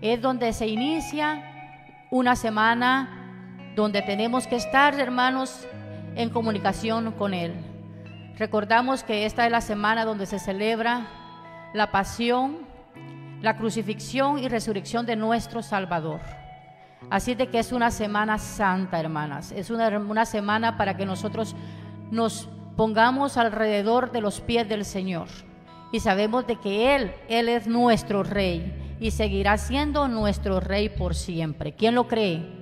Es donde se inicia una semana donde tenemos que estar, hermanos, en comunicación con Él. Recordamos que esta es la semana donde se celebra la pasión, la crucifixión y resurrección de nuestro Salvador. Así de que es una semana santa, hermanas. Es una, una semana para que nosotros nos pongamos alrededor de los pies del Señor. Y sabemos de que Él, Él es nuestro Rey y seguirá siendo nuestro Rey por siempre. ¿Quién lo cree?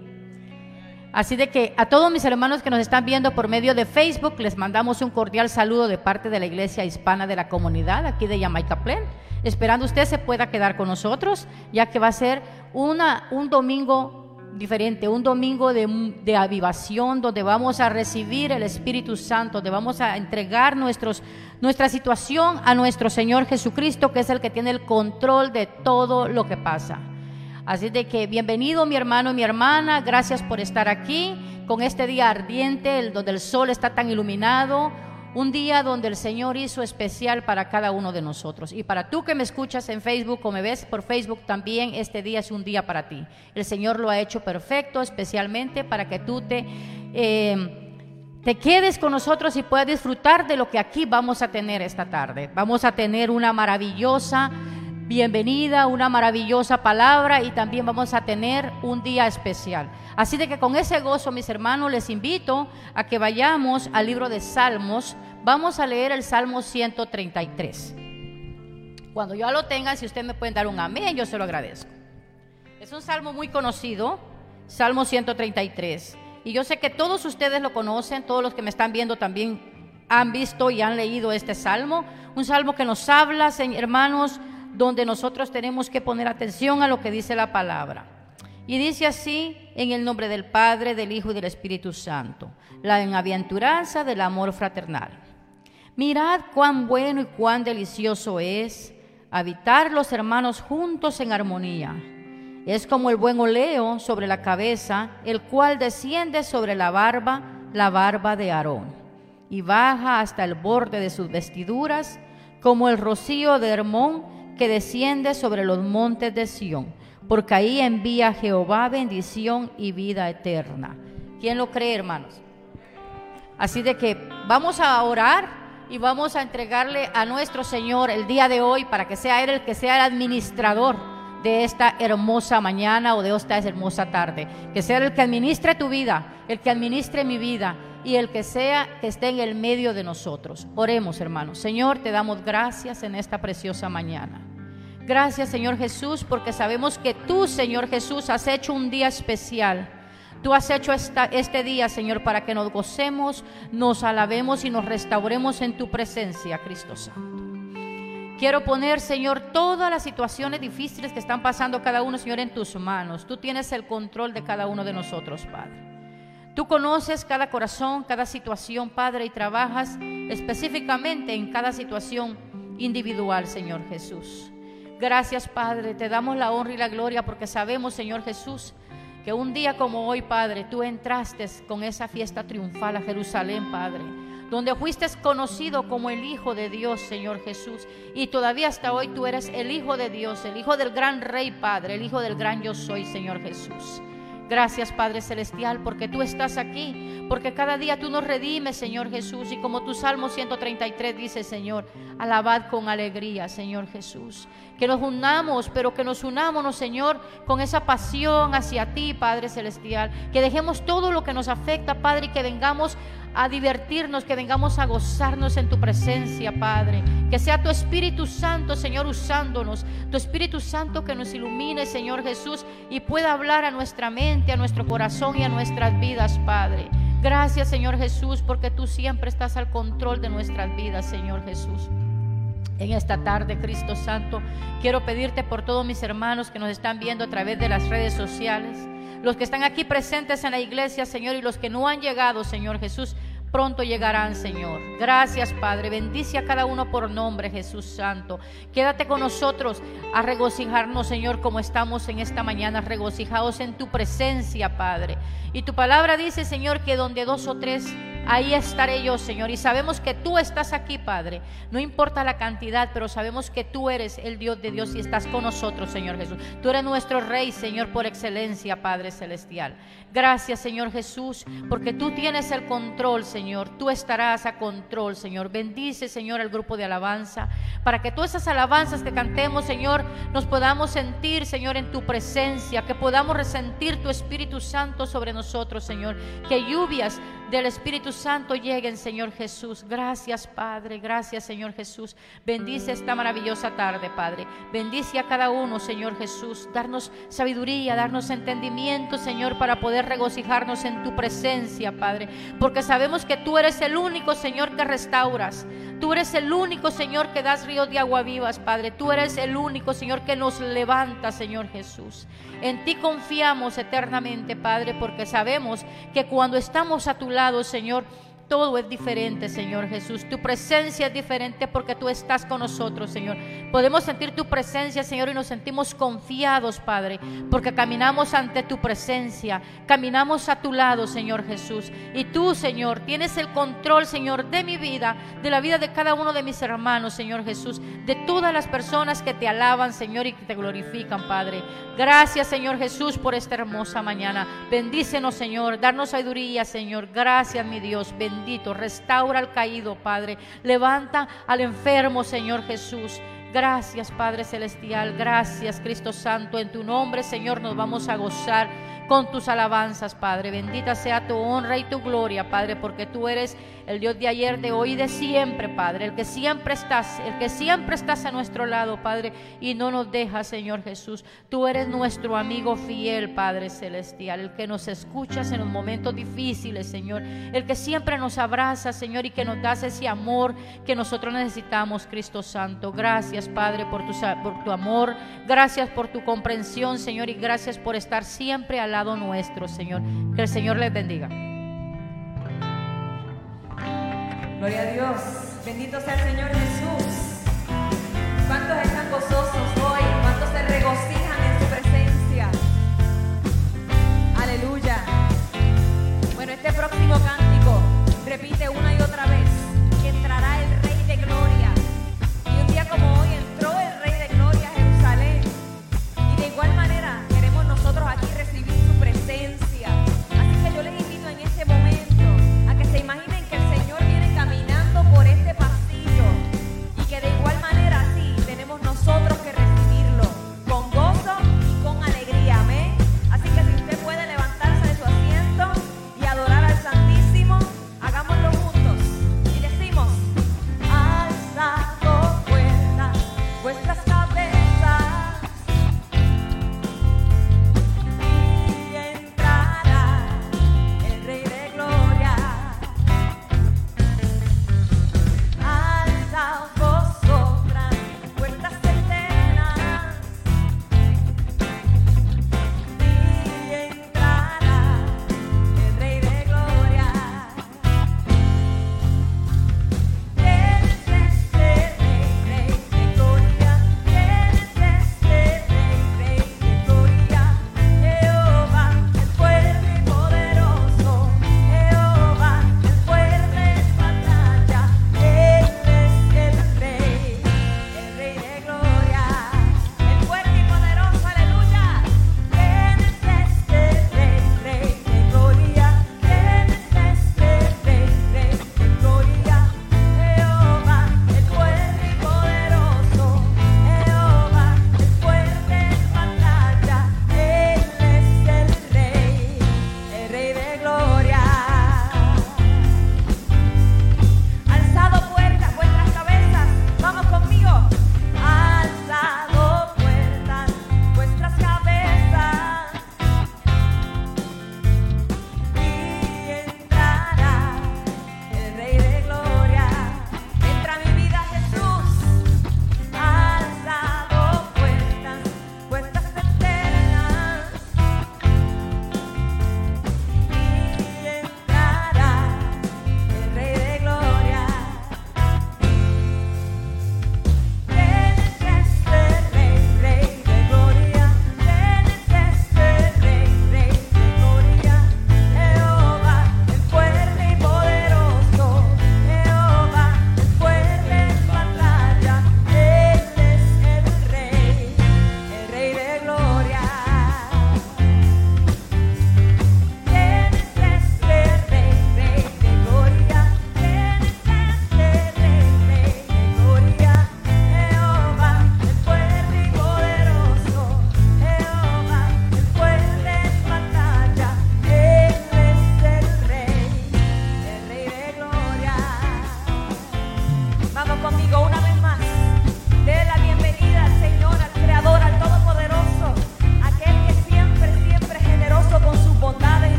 Así de que a todos mis hermanos que nos están viendo por medio de Facebook, les mandamos un cordial saludo de parte de la Iglesia Hispana de la Comunidad aquí de Jamaica Plain, esperando usted se pueda quedar con nosotros, ya que va a ser una, un domingo diferente, un domingo de, de, avivación, donde vamos a recibir el Espíritu Santo, donde vamos a entregar nuestros, nuestra situación a nuestro Señor Jesucristo, que es el que tiene el control de todo lo que pasa. Así de que bienvenido mi hermano y mi hermana, gracias por estar aquí con este día ardiente, el, donde el sol está tan iluminado, un día donde el Señor hizo especial para cada uno de nosotros. Y para tú que me escuchas en Facebook o me ves por Facebook también, este día es un día para ti. El Señor lo ha hecho perfecto, especialmente para que tú te... Eh, te quedes con nosotros y puedas disfrutar de lo que aquí vamos a tener esta tarde. Vamos a tener una maravillosa bienvenida, una maravillosa palabra y también vamos a tener un día especial. Así de que con ese gozo, mis hermanos, les invito a que vayamos al libro de Salmos. Vamos a leer el Salmo 133. Cuando ya lo tengan, si ustedes me pueden dar un amén, yo se lo agradezco. Es un salmo muy conocido, Salmo 133. Y yo sé que todos ustedes lo conocen, todos los que me están viendo también han visto y han leído este salmo. Un salmo que nos habla, hermanos, donde nosotros tenemos que poner atención a lo que dice la palabra. Y dice así, en el nombre del Padre, del Hijo y del Espíritu Santo, la enaventuranza del amor fraternal. Mirad cuán bueno y cuán delicioso es habitar los hermanos juntos en armonía. Es como el buen oleo sobre la cabeza, el cual desciende sobre la barba, la barba de Aarón, y baja hasta el borde de sus vestiduras, como el rocío de Hermón que desciende sobre los montes de Sión, porque ahí envía Jehová bendición y vida eterna. ¿Quién lo cree, hermanos? Así de que vamos a orar y vamos a entregarle a nuestro Señor el día de hoy para que sea Él el que sea el administrador de esta hermosa mañana o de esta hermosa tarde. Que sea el que administre tu vida, el que administre mi vida y el que sea que esté en el medio de nosotros. Oremos, hermanos. Señor, te damos gracias en esta preciosa mañana. Gracias, Señor Jesús, porque sabemos que tú, Señor Jesús, has hecho un día especial. Tú has hecho esta, este día, Señor, para que nos gocemos, nos alabemos y nos restauremos en tu presencia, Cristo Santo. Quiero poner, Señor, todas las situaciones difíciles que están pasando cada uno, Señor, en tus manos. Tú tienes el control de cada uno de nosotros, Padre. Tú conoces cada corazón, cada situación, Padre, y trabajas específicamente en cada situación individual, Señor Jesús. Gracias, Padre, te damos la honra y la gloria porque sabemos, Señor Jesús, que un día como hoy, Padre, tú entraste con esa fiesta triunfal a Jerusalén, Padre, donde fuiste conocido como el Hijo de Dios, Señor Jesús, y todavía hasta hoy tú eres el Hijo de Dios, el Hijo del gran Rey, Padre, el Hijo del gran yo soy, Señor Jesús. Gracias Padre Celestial porque tú estás aquí, porque cada día tú nos redimes, Señor Jesús. Y como tu Salmo 133 dice, Señor, alabad con alegría, Señor Jesús. Que nos unamos, pero que nos unamos, Señor, con esa pasión hacia ti, Padre Celestial. Que dejemos todo lo que nos afecta, Padre, y que vengamos a divertirnos, que vengamos a gozarnos en tu presencia, Padre. Que sea tu Espíritu Santo, Señor, usándonos. Tu Espíritu Santo que nos ilumine, Señor Jesús, y pueda hablar a nuestra mente, a nuestro corazón y a nuestras vidas, Padre. Gracias, Señor Jesús, porque tú siempre estás al control de nuestras vidas, Señor Jesús. En esta tarde, Cristo Santo, quiero pedirte por todos mis hermanos que nos están viendo a través de las redes sociales los que están aquí presentes en la iglesia, Señor, y los que no han llegado, Señor Jesús, pronto llegarán, Señor. Gracias, Padre. Bendice a cada uno por nombre, Jesús Santo. Quédate con nosotros a regocijarnos, Señor, como estamos en esta mañana, regocijados en tu presencia, Padre. Y tu palabra dice, Señor, que donde dos o tres ahí estaré yo, Señor. Y sabemos que tú estás aquí, Padre. No importa la cantidad, pero sabemos que tú eres el Dios de Dios y estás con nosotros, Señor Jesús. Tú eres nuestro Rey, Señor, por excelencia, Padre Celestial. Gracias, Señor Jesús, porque tú tienes el control, Señor. Tú estarás a control, Señor. Bendice, Señor, el grupo de alabanza, para que todas esas alabanzas que cantemos, Señor, nos podamos sentir, Señor, en tu presencia, que podamos resentir tu Espíritu Santo sobre nosotros, Señor. Que lluvias del Espíritu Santo lleguen, Señor Jesús. Gracias, Padre. Gracias, Señor Jesús. Bendice esta maravillosa tarde, Padre. Bendice a cada uno, Señor Jesús. Darnos sabiduría, darnos entendimiento, Señor, para poder regocijarnos en tu presencia, Padre. Porque sabemos que tú eres el único, Señor, que restauras. Tú eres el único, Señor, que das ríos de agua vivas, Padre. Tú eres el único, Señor, que nos levanta, Señor Jesús. En ti confiamos eternamente, Padre, porque sabemos que cuando estamos a tu lado, Señor, todo es diferente, Señor Jesús. Tu presencia es diferente porque tú estás con nosotros, Señor. Podemos sentir tu presencia, Señor, y nos sentimos confiados, Padre, porque caminamos ante tu presencia, caminamos a tu lado, Señor Jesús. Y tú, Señor, tienes el control, Señor, de mi vida, de la vida de cada uno de mis hermanos, Señor Jesús, de todas las personas que te alaban, Señor, y que te glorifican, Padre. Gracias, Señor Jesús, por esta hermosa mañana. Bendícenos, Señor. Darnos sabiduría, Señor. Gracias, mi Dios bendito. Restaura al caído, Padre. Levanta al enfermo, Señor Jesús. Gracias, Padre Celestial. Gracias, Cristo Santo. En tu nombre, Señor, nos vamos a gozar con tus alabanzas, Padre. Bendita sea tu honra y tu gloria, Padre, porque tú eres el Dios de ayer, de hoy y de siempre, Padre. El que siempre estás, el que siempre estás a nuestro lado, Padre, y no nos dejas, Señor Jesús. Tú eres nuestro amigo fiel, Padre Celestial, el que nos escuchas en los momentos difíciles, Señor. El que siempre nos abraza, Señor, y que nos das ese amor que nosotros necesitamos, Cristo Santo. Gracias, Padre, por tu, por tu amor. Gracias por tu comprensión, Señor, y gracias por estar siempre al nuestro, Señor. Que el Señor les bendiga. Gloria a Dios. Bendito sea el Señor Jesús. ¿Cuántos están gozosos hoy? ¿Cuántos se regocijan en su presencia? Aleluya. Bueno, este próximo cántico repite una y otra vez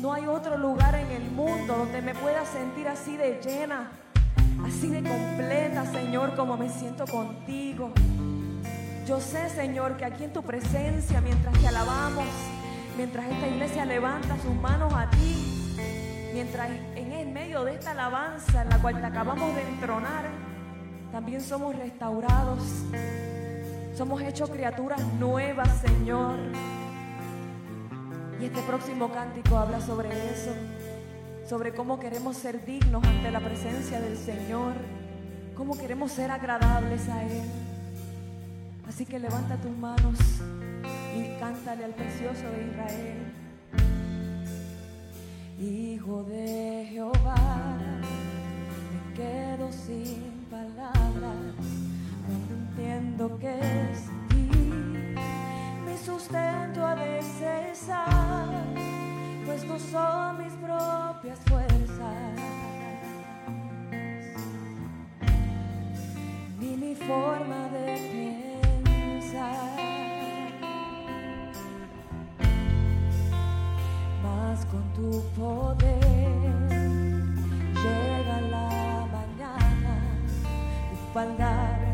No hay otro lugar en el mundo donde me pueda sentir así de llena, así de completa, Señor, como me siento contigo. Yo sé, Señor, que aquí en tu presencia, mientras te alabamos, mientras esta iglesia levanta sus manos a ti, mientras en el medio de esta alabanza en la cual te acabamos de entronar, también somos restaurados. Somos hechos criaturas nuevas, Señor. Y este próximo cántico habla sobre eso, sobre cómo queremos ser dignos ante la presencia del Señor, cómo queremos ser agradables a Él. Así que levanta tus manos y cántale al precioso de Israel. Hijo de Jehová, me quedo sin palabras cuando entiendo que es sustento a de cesar, pues no son mis propias fuerzas, ni mi forma de pensar. Mas con tu poder llega la mañana, tu palabra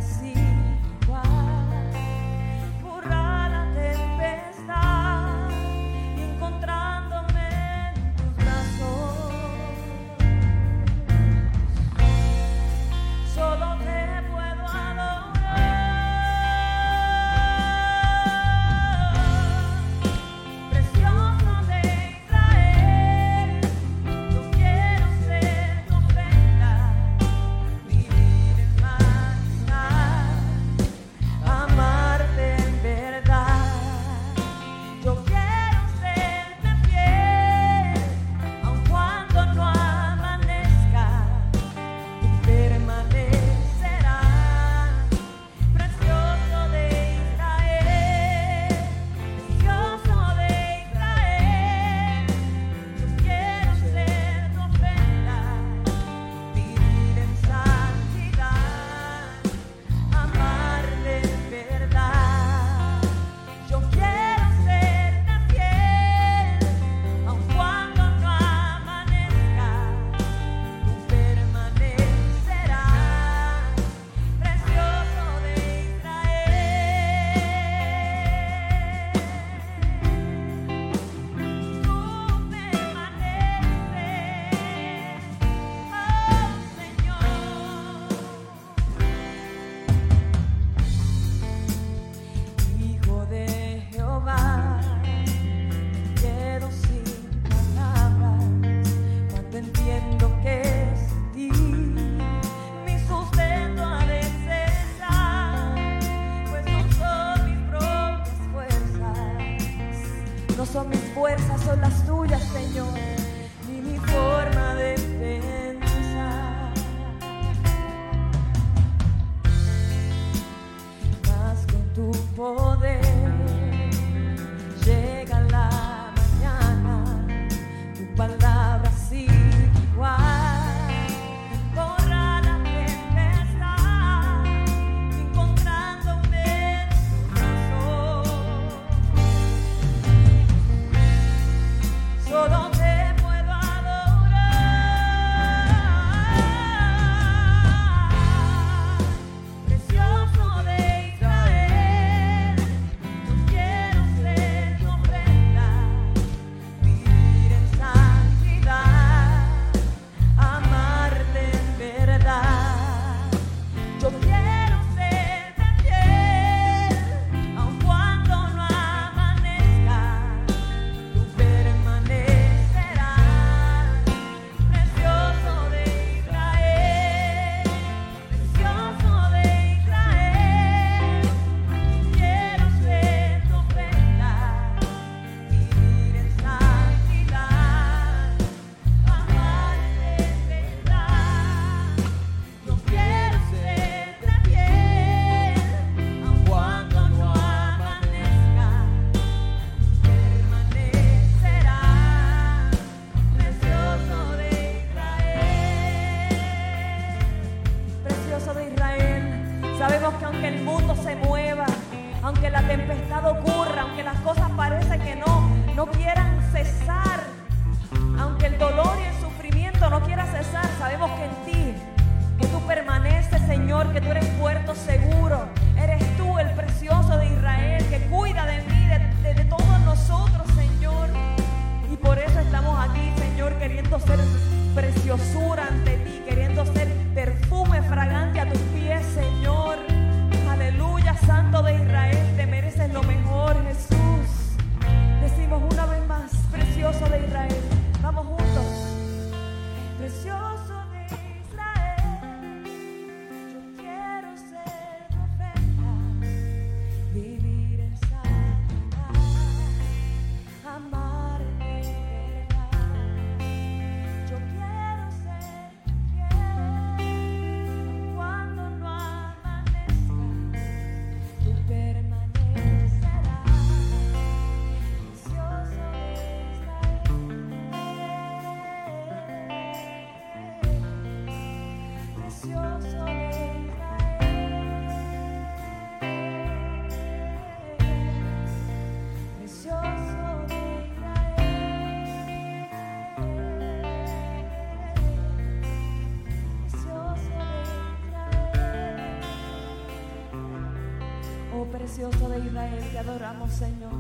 precioso de Israel, te adoramos Señor.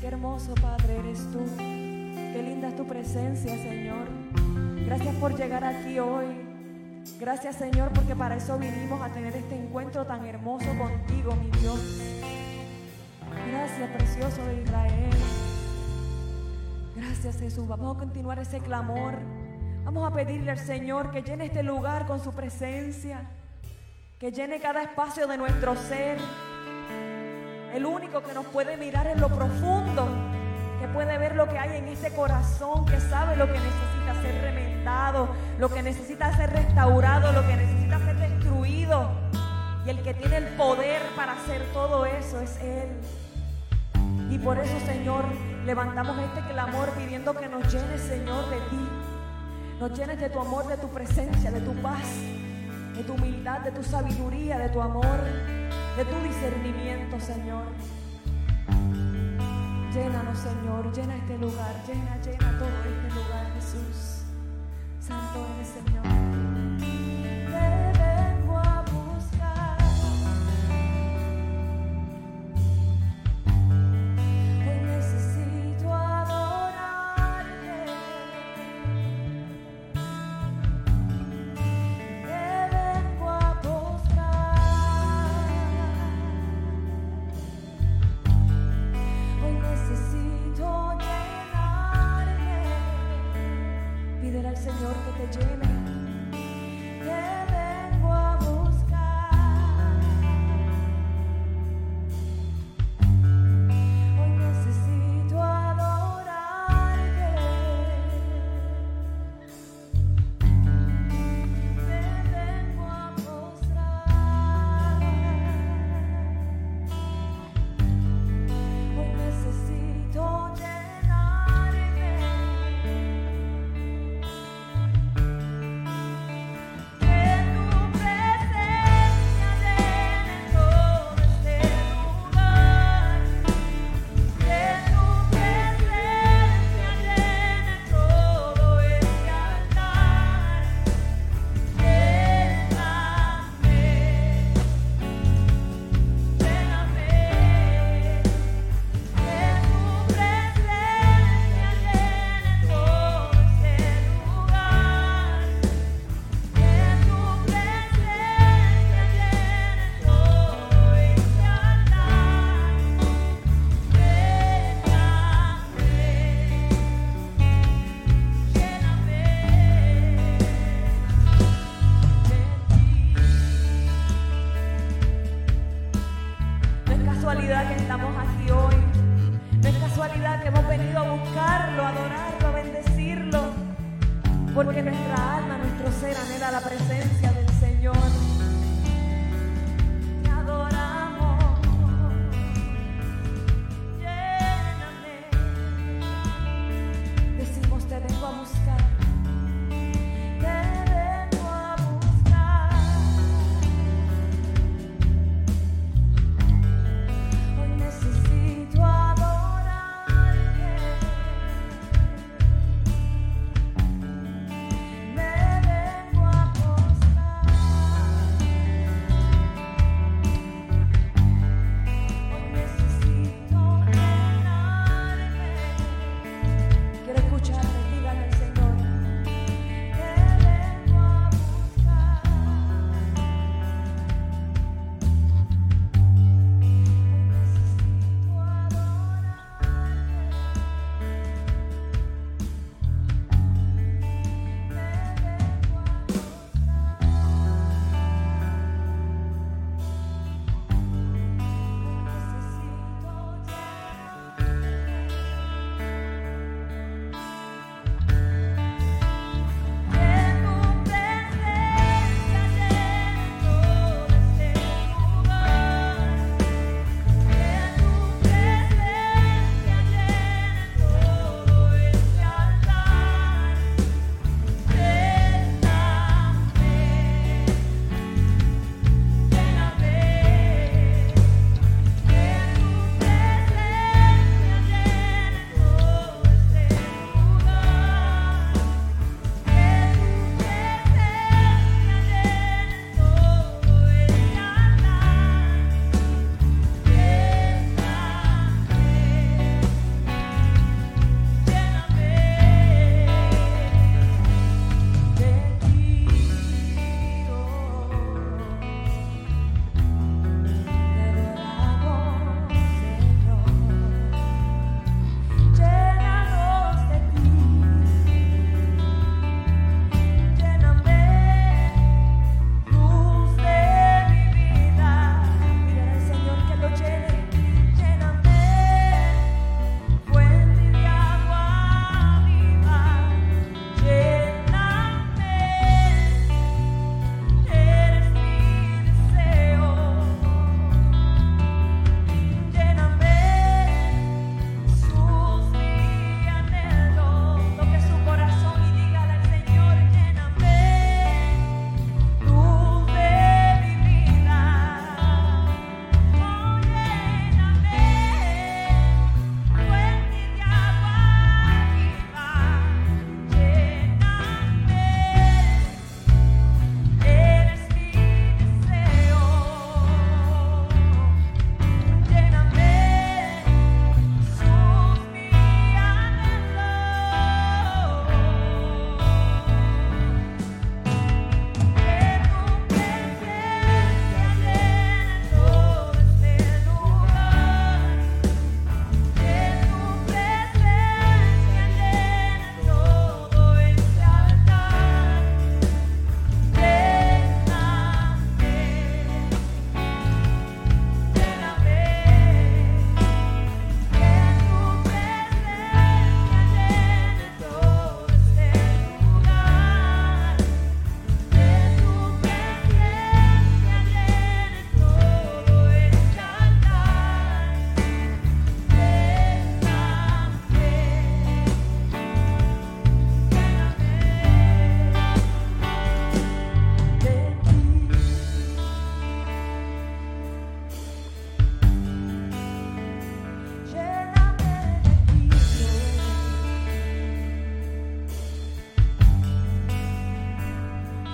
Qué hermoso Padre eres tú. Qué linda es tu presencia, Señor. Gracias por llegar aquí hoy. Gracias, Señor, porque para eso vinimos a tener este encuentro tan hermoso contigo, mi Dios. Gracias, precioso de Israel. Gracias, Jesús. Vamos a continuar ese clamor. Vamos a pedirle al Señor que llene este lugar con su presencia. Que llene cada espacio de nuestro ser. El único que nos puede mirar en lo profundo, que puede ver lo que hay en este corazón, que sabe lo que necesita ser remendado, lo que necesita ser restaurado, lo que necesita ser destruido. Y el que tiene el poder para hacer todo eso es Él. Y por eso, Señor, levantamos este clamor pidiendo que nos llenes, Señor, de ti. Nos llenes de tu amor, de tu presencia, de tu paz, de tu humildad, de tu sabiduría, de tu amor, de tu discernimiento, Señor. Llénanos, Señor, llena este lugar, llena, llena todo este lugar, Jesús. Santo eres, Señor.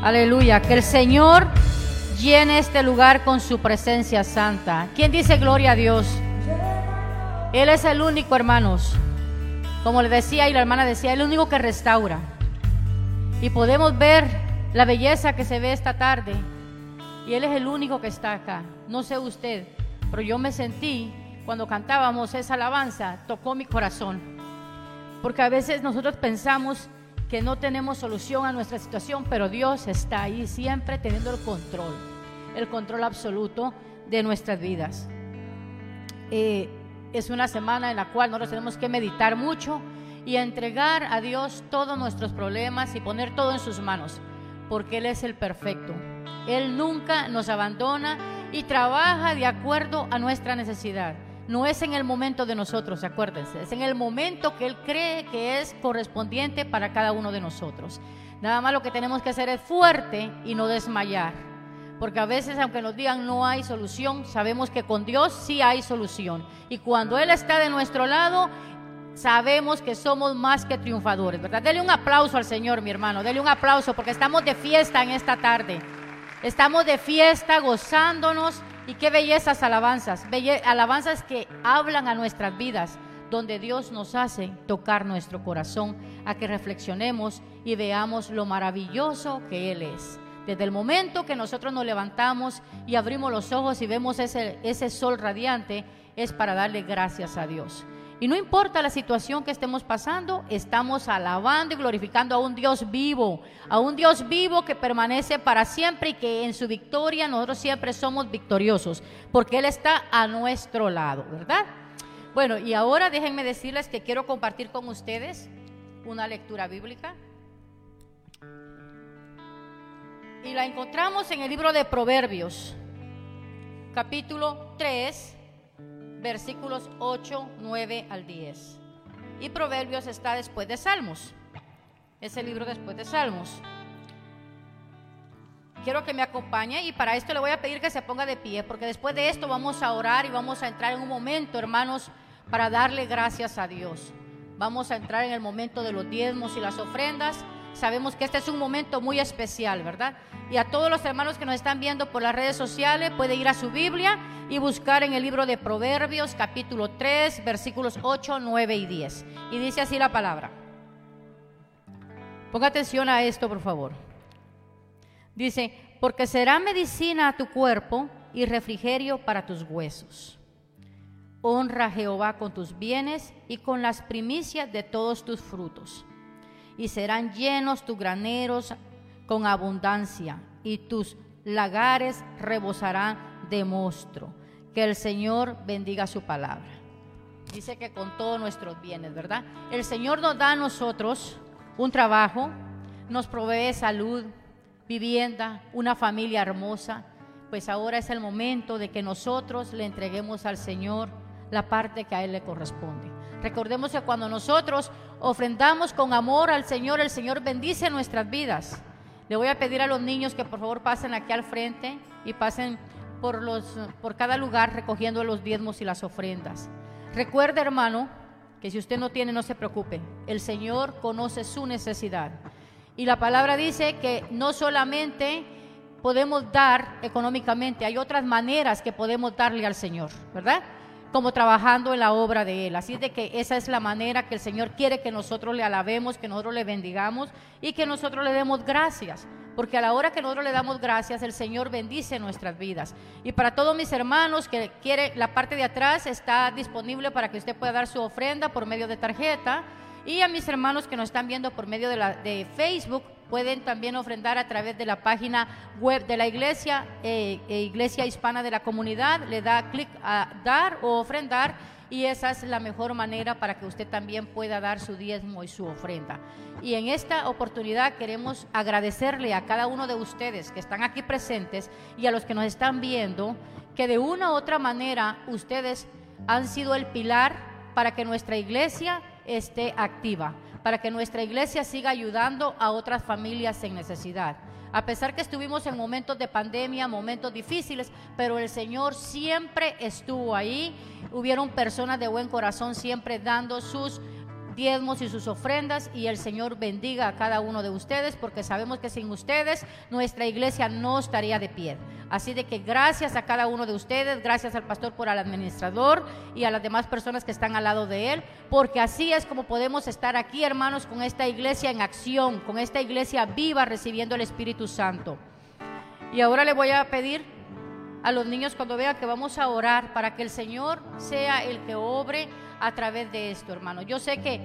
Aleluya. Que el Señor llene este lugar con su presencia santa. ¿Quién dice gloria a Dios? Él es el único, hermanos. Como le decía y la hermana decía, el único que restaura. Y podemos ver la belleza que se ve esta tarde. Y Él es el único que está acá. No sé usted, pero yo me sentí cuando cantábamos esa alabanza, tocó mi corazón. Porque a veces nosotros pensamos que no tenemos solución a nuestra situación, pero Dios está ahí siempre teniendo el control, el control absoluto de nuestras vidas. Eh, es una semana en la cual nosotros tenemos que meditar mucho y entregar a Dios todos nuestros problemas y poner todo en sus manos, porque Él es el perfecto. Él nunca nos abandona y trabaja de acuerdo a nuestra necesidad. No es en el momento de nosotros, acuérdense, es en el momento que Él cree que es correspondiente para cada uno de nosotros. Nada más lo que tenemos que hacer es fuerte y no desmayar. Porque a veces, aunque nos digan no hay solución, sabemos que con Dios sí hay solución. Y cuando Él está de nuestro lado, sabemos que somos más que triunfadores, ¿verdad? Dele un aplauso al Señor, mi hermano, dele un aplauso porque estamos de fiesta en esta tarde. Estamos de fiesta, gozándonos y qué bellezas alabanzas, alabanzas que hablan a nuestras vidas, donde Dios nos hace tocar nuestro corazón, a que reflexionemos y veamos lo maravilloso que Él es. Desde el momento que nosotros nos levantamos y abrimos los ojos y vemos ese, ese sol radiante, es para darle gracias a Dios. Y no importa la situación que estemos pasando, estamos alabando y glorificando a un Dios vivo, a un Dios vivo que permanece para siempre y que en su victoria nosotros siempre somos victoriosos, porque Él está a nuestro lado, ¿verdad? Bueno, y ahora déjenme decirles que quiero compartir con ustedes una lectura bíblica. Y la encontramos en el libro de Proverbios, capítulo 3 versículos 8, 9 al 10. Y Proverbios está después de Salmos. Es el libro después de Salmos. Quiero que me acompañe y para esto le voy a pedir que se ponga de pie, porque después de esto vamos a orar y vamos a entrar en un momento, hermanos, para darle gracias a Dios. Vamos a entrar en el momento de los diezmos y las ofrendas. Sabemos que este es un momento muy especial, ¿verdad? Y a todos los hermanos que nos están viendo por las redes sociales, puede ir a su Biblia y buscar en el libro de Proverbios capítulo 3 versículos 8, 9 y 10. Y dice así la palabra. Ponga atención a esto, por favor. Dice, porque será medicina a tu cuerpo y refrigerio para tus huesos. Honra a Jehová con tus bienes y con las primicias de todos tus frutos. Y serán llenos tus graneros con abundancia y tus lagares rebosarán de monstruo. Que el Señor bendiga su palabra. Dice que con todos nuestros bienes, ¿verdad? El Señor nos da a nosotros un trabajo, nos provee salud, vivienda, una familia hermosa. Pues ahora es el momento de que nosotros le entreguemos al Señor la parte que a Él le corresponde. Recordemos que cuando nosotros ofrendamos con amor al Señor, el Señor bendice nuestras vidas. Le voy a pedir a los niños que por favor pasen aquí al frente y pasen por, los, por cada lugar recogiendo los diezmos y las ofrendas. Recuerde, hermano, que si usted no tiene, no se preocupe. El Señor conoce su necesidad. Y la palabra dice que no solamente podemos dar económicamente, hay otras maneras que podemos darle al Señor, ¿verdad? Como trabajando en la obra de Él. Así de que esa es la manera que el Señor quiere que nosotros le alabemos, que nosotros le bendigamos y que nosotros le demos gracias porque a la hora que nosotros le damos gracias, el Señor bendice nuestras vidas. Y para todos mis hermanos que quiere, la parte de atrás está disponible para que usted pueda dar su ofrenda por medio de tarjeta. Y a mis hermanos que nos están viendo por medio de, la, de Facebook, pueden también ofrendar a través de la página web de la iglesia, eh, eh, Iglesia Hispana de la Comunidad. Le da clic a dar o ofrendar y esa es la mejor manera para que usted también pueda dar su diezmo y su ofrenda. Y en esta oportunidad queremos agradecerle a cada uno de ustedes que están aquí presentes y a los que nos están viendo que de una u otra manera ustedes han sido el pilar para que nuestra iglesia esté activa, para que nuestra iglesia siga ayudando a otras familias en necesidad. A pesar que estuvimos en momentos de pandemia, momentos difíciles, pero el Señor siempre estuvo ahí. Hubieron personas de buen corazón siempre dando sus diezmos y sus ofrendas y el Señor bendiga a cada uno de ustedes porque sabemos que sin ustedes nuestra iglesia no estaría de pie. Así de que gracias a cada uno de ustedes, gracias al pastor por al administrador y a las demás personas que están al lado de él, porque así es como podemos estar aquí, hermanos, con esta iglesia en acción, con esta iglesia viva recibiendo el Espíritu Santo. Y ahora le voy a pedir a los niños cuando vean que vamos a orar para que el Señor sea el que obre a través de esto, hermano. Yo sé que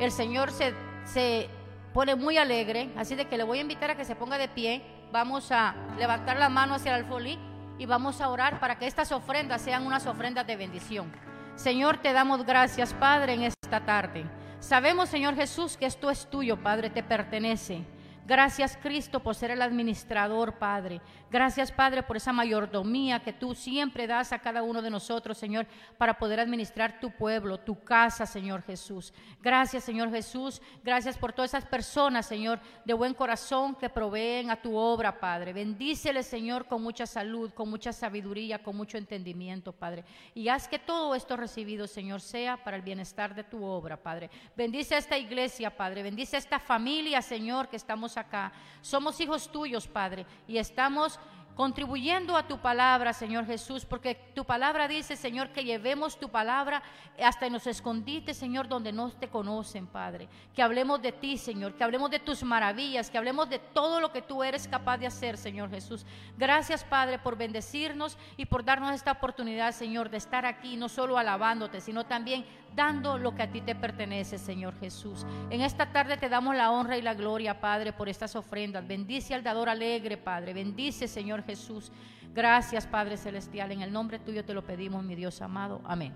el Señor se, se pone muy alegre, así de que le voy a invitar a que se ponga de pie. Vamos a levantar la mano hacia el alfolí y vamos a orar para que estas ofrendas sean unas ofrendas de bendición. Señor, te damos gracias, Padre, en esta tarde. Sabemos, Señor Jesús, que esto es tuyo, Padre, te pertenece. Gracias Cristo por ser el administrador, Padre. Gracias, Padre, por esa mayordomía que tú siempre das a cada uno de nosotros, Señor, para poder administrar tu pueblo, tu casa, Señor Jesús. Gracias, Señor Jesús. Gracias por todas esas personas, Señor, de buen corazón que proveen a tu obra, Padre. Bendícele, Señor, con mucha salud, con mucha sabiduría, con mucho entendimiento, Padre. Y haz que todo esto recibido, Señor, sea para el bienestar de tu obra, Padre. Bendice a esta iglesia, Padre. Bendice a esta familia, Señor, que estamos acá. Somos hijos tuyos, Padre, y estamos contribuyendo a tu palabra, Señor Jesús, porque tu palabra dice, Señor, que llevemos tu palabra hasta en los escondites, Señor, donde no te conocen, Padre. Que hablemos de ti, Señor, que hablemos de tus maravillas, que hablemos de todo lo que tú eres capaz de hacer, Señor Jesús. Gracias, Padre, por bendecirnos y por darnos esta oportunidad, Señor, de estar aquí, no solo alabándote, sino también dando lo que a ti te pertenece, Señor Jesús. En esta tarde te damos la honra y la gloria, Padre, por estas ofrendas. Bendice al dador alegre, Padre. Bendice, Señor Jesús. Gracias, Padre Celestial. En el nombre tuyo te lo pedimos, mi Dios amado. Amén.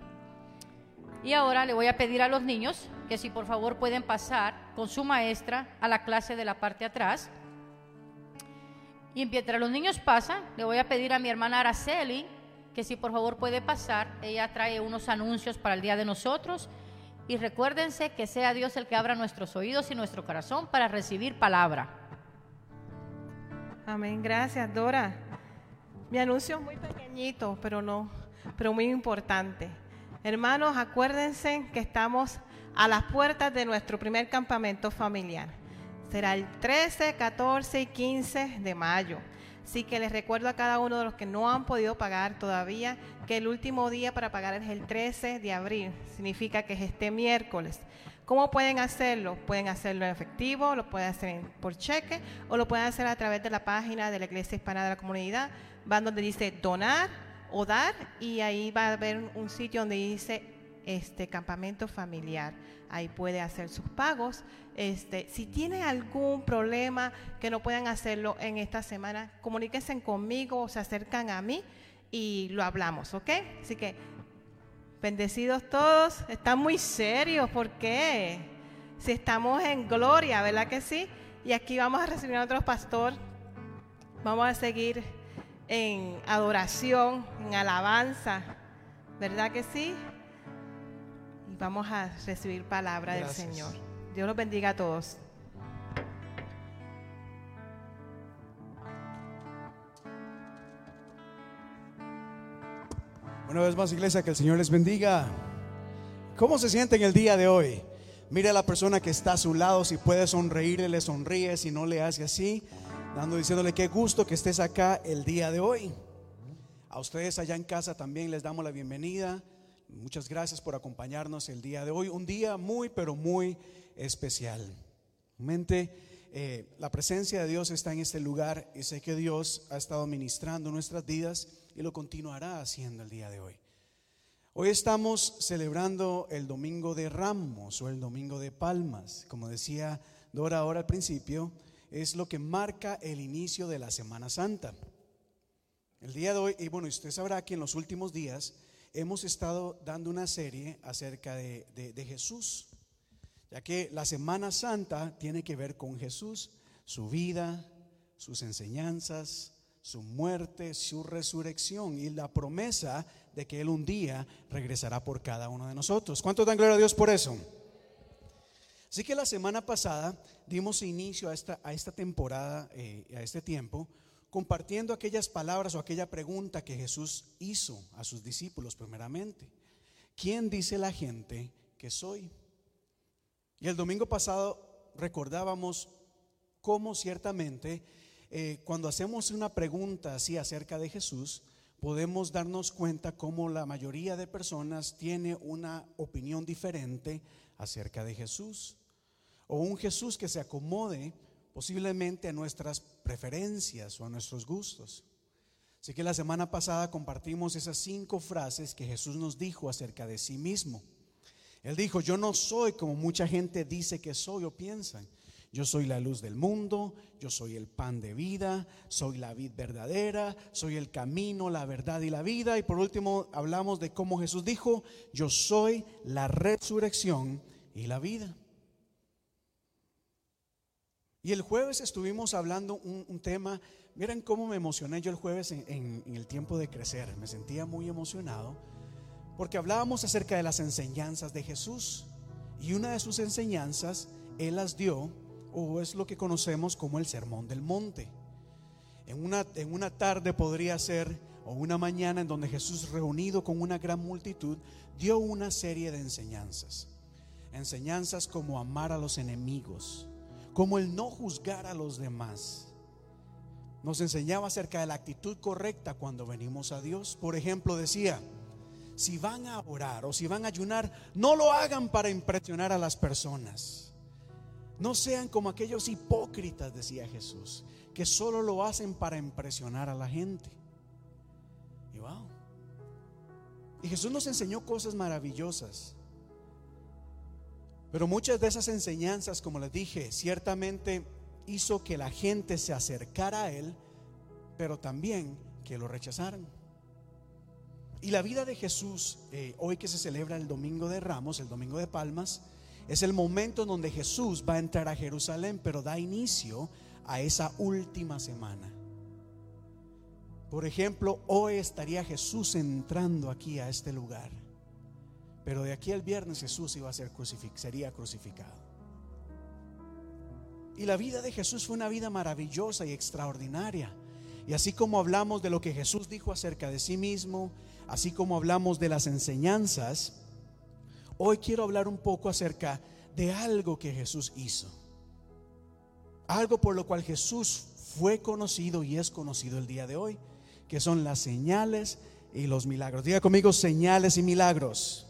Y ahora le voy a pedir a los niños que si por favor pueden pasar con su maestra a la clase de la parte atrás. Y mientras los niños pasan, le voy a pedir a mi hermana Araceli que si por favor puede pasar, ella trae unos anuncios para el día de nosotros. Y recuérdense que sea Dios el que abra nuestros oídos y nuestro corazón para recibir palabra. Amén, gracias Dora. Mi anuncio es muy pequeñito, pero no, pero muy importante. Hermanos, acuérdense que estamos a las puertas de nuestro primer campamento familiar. Será el 13, 14 y 15 de mayo. Así que les recuerdo a cada uno de los que no han podido pagar todavía que el último día para pagar es el 13 de abril. Significa que es este miércoles. ¿Cómo pueden hacerlo? Pueden hacerlo en efectivo, lo pueden hacer por cheque o lo pueden hacer a través de la página de la Iglesia Hispana de la Comunidad. Van donde dice donar o dar y ahí va a haber un sitio donde dice este campamento familiar. Ahí puede hacer sus pagos. Este, si tienen algún problema que no puedan hacerlo en esta semana, comuníquense conmigo o se acercan a mí y lo hablamos, ¿ok? Así que, bendecidos todos, están muy serios, ¿por qué? Si estamos en gloria, ¿verdad que sí? Y aquí vamos a recibir a otro pastor, vamos a seguir en adoración, en alabanza, ¿verdad que sí? Vamos a recibir palabra del Señor. Dios los bendiga a todos. Una vez más, iglesia, que el Señor les bendiga. ¿Cómo se sienten el día de hoy? Mire a la persona que está a su lado, si puede sonreírle, le sonríe, si no le hace así, dando, diciéndole qué gusto que estés acá el día de hoy. A ustedes allá en casa también les damos la bienvenida. Muchas gracias por acompañarnos el día de hoy. Un día muy, pero muy especial. Mente, eh, la presencia de Dios está en este lugar y sé que Dios ha estado ministrando nuestras vidas y lo continuará haciendo el día de hoy. Hoy estamos celebrando el Domingo de Ramos o el Domingo de Palmas. Como decía Dora ahora al principio, es lo que marca el inicio de la Semana Santa. El día de hoy, y bueno, usted sabrá que en los últimos días hemos estado dando una serie acerca de, Jesús, ya que la Semana Santa tiene que ver con Jesús, su vida, sus enseñanzas, su muerte, su resurrección y la promesa de que Él un día regresará por cada uno de nosotros. ¿Cuánto dan gloria a Dios por eso? Así que la semana pasada dimos inicio a esta, a esta temporada, eh, a este tiempo, compartiendo aquellas palabras o aquella pregunta que Jesús hizo a sus discípulos primeramente. ¿Quién dice la gente que soy? Y el domingo pasado recordábamos cómo ciertamente eh, cuando hacemos una pregunta así acerca de Jesús, podemos darnos cuenta cómo la mayoría de personas tiene una opinión diferente acerca de Jesús. O un Jesús que se acomode posiblemente a nuestras preferencias o a nuestros gustos. Así que la semana pasada compartimos esas cinco frases que Jesús nos dijo acerca de sí mismo. Él dijo, yo no soy como mucha gente dice que soy o piensan. Yo soy la luz del mundo, yo soy el pan de vida, soy la vid verdadera, soy el camino, la verdad y la vida. Y por último hablamos de cómo Jesús dijo, yo soy la resurrección y la vida. Y el jueves estuvimos hablando un, tema, miren cómo me emocioné yo el jueves en el tiempo de crecer, me sentía muy emocionado, porque hablábamos acerca de las enseñanzas de Jesús. Y una de sus enseñanzas, Él las dio o es lo que conocemos como el sermón del monte. En una, en una tarde podría ser, o una mañana en donde Jesús reunido con una gran multitud, dio una serie de enseñanzas. Enseñanzas como amar a los enemigos, como el no juzgar a los demás. Nos enseñaba acerca de la actitud correcta cuando venimos a Dios. Por ejemplo, decía, si van a orar o si van a ayunar, no lo hagan para impresionar a las personas no sean como aquellos hipócritas, decía Jesús, que solo lo hacen para impresionar a la gente. Y wow. Y Jesús nos enseñó cosas maravillosas. Pero muchas de esas enseñanzas, como les dije, ciertamente hizo que la gente se acercara a Él, pero también que lo rechazaran. Y la vida de Jesús, eh, hoy que se celebra el Domingo de Ramos, el Domingo de Palmas, es el momento en donde Jesús va a entrar a Jerusalén, pero da inicio a esa última semana. Por ejemplo, hoy estaría Jesús entrando aquí a este lugar, pero de aquí al viernes Jesús iba a ser sería crucificado. Y la vida de Jesús fue una vida maravillosa y extraordinaria. Y así como hablamos de lo que Jesús dijo acerca de sí mismo, así como hablamos de las enseñanzas, Hoy quiero hablar un poco acerca de algo que Jesús hizo. Algo por lo cual Jesús fue conocido y es conocido el día de hoy, que son las señales y los milagros. Diga conmigo señales y milagros.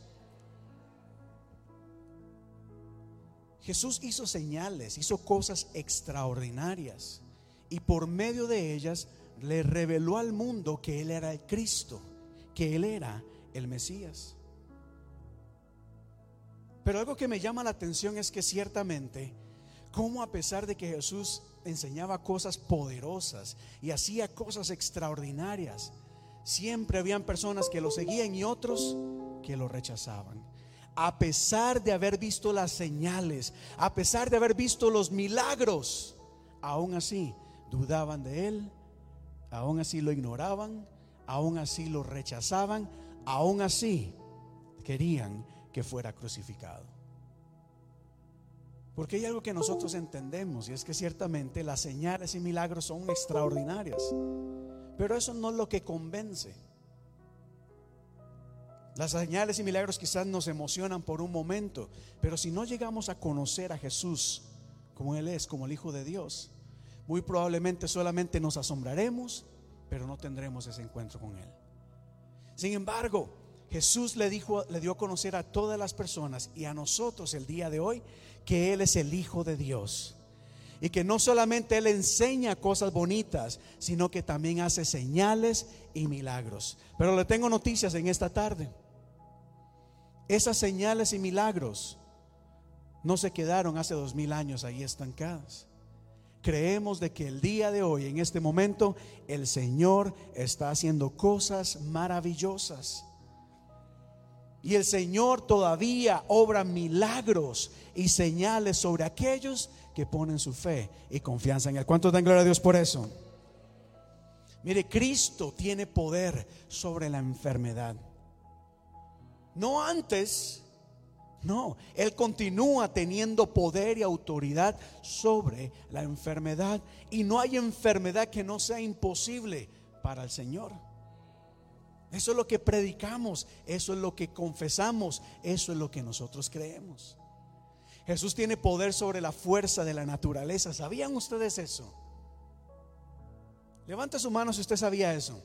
Jesús hizo señales, hizo cosas extraordinarias y por medio de ellas le reveló al mundo que Él era el Cristo, que Él era el Mesías. Pero algo que me llama la atención es que ciertamente, como a pesar de que Jesús enseñaba cosas poderosas y hacía cosas extraordinarias, siempre habían personas que lo seguían y otros que lo rechazaban. A pesar de haber visto las señales, a pesar de haber visto los milagros, aún así dudaban de él, aún así lo ignoraban, aún así lo rechazaban, aún así querían que fuera crucificado. Porque hay algo que nosotros entendemos y es que ciertamente las señales y milagros son extraordinarias, pero eso no es lo que convence. Las señales y milagros quizás nos emocionan por un momento, pero si no llegamos a conocer a Jesús como Él es, como el Hijo de Dios, muy probablemente solamente nos asombraremos, pero no tendremos ese encuentro con Él. Sin embargo, Jesús le dijo, le dio a conocer a todas las personas y a nosotros el día de hoy que Él es el Hijo de Dios. Y que no solamente Él enseña cosas bonitas, sino que también hace señales y milagros. Pero le tengo noticias en esta tarde. Esas señales y milagros no se quedaron hace dos mil años ahí estancadas. Creemos de que el día de hoy, en este momento, el Señor está haciendo cosas maravillosas. Y el Señor todavía obra milagros y señales sobre aquellos que ponen su fe y confianza en Él. ¿Cuántos dan gloria a Dios por eso? Mire, Cristo tiene poder sobre la enfermedad. No antes, no, Él continúa teniendo poder y autoridad sobre la enfermedad. Y no hay enfermedad que no sea imposible para el Señor. Eso es lo que predicamos, eso es lo que confesamos, eso es lo que nosotros creemos. Jesús tiene poder sobre la fuerza de la naturaleza. ¿Sabían ustedes eso? Levante su mano si usted sabía eso.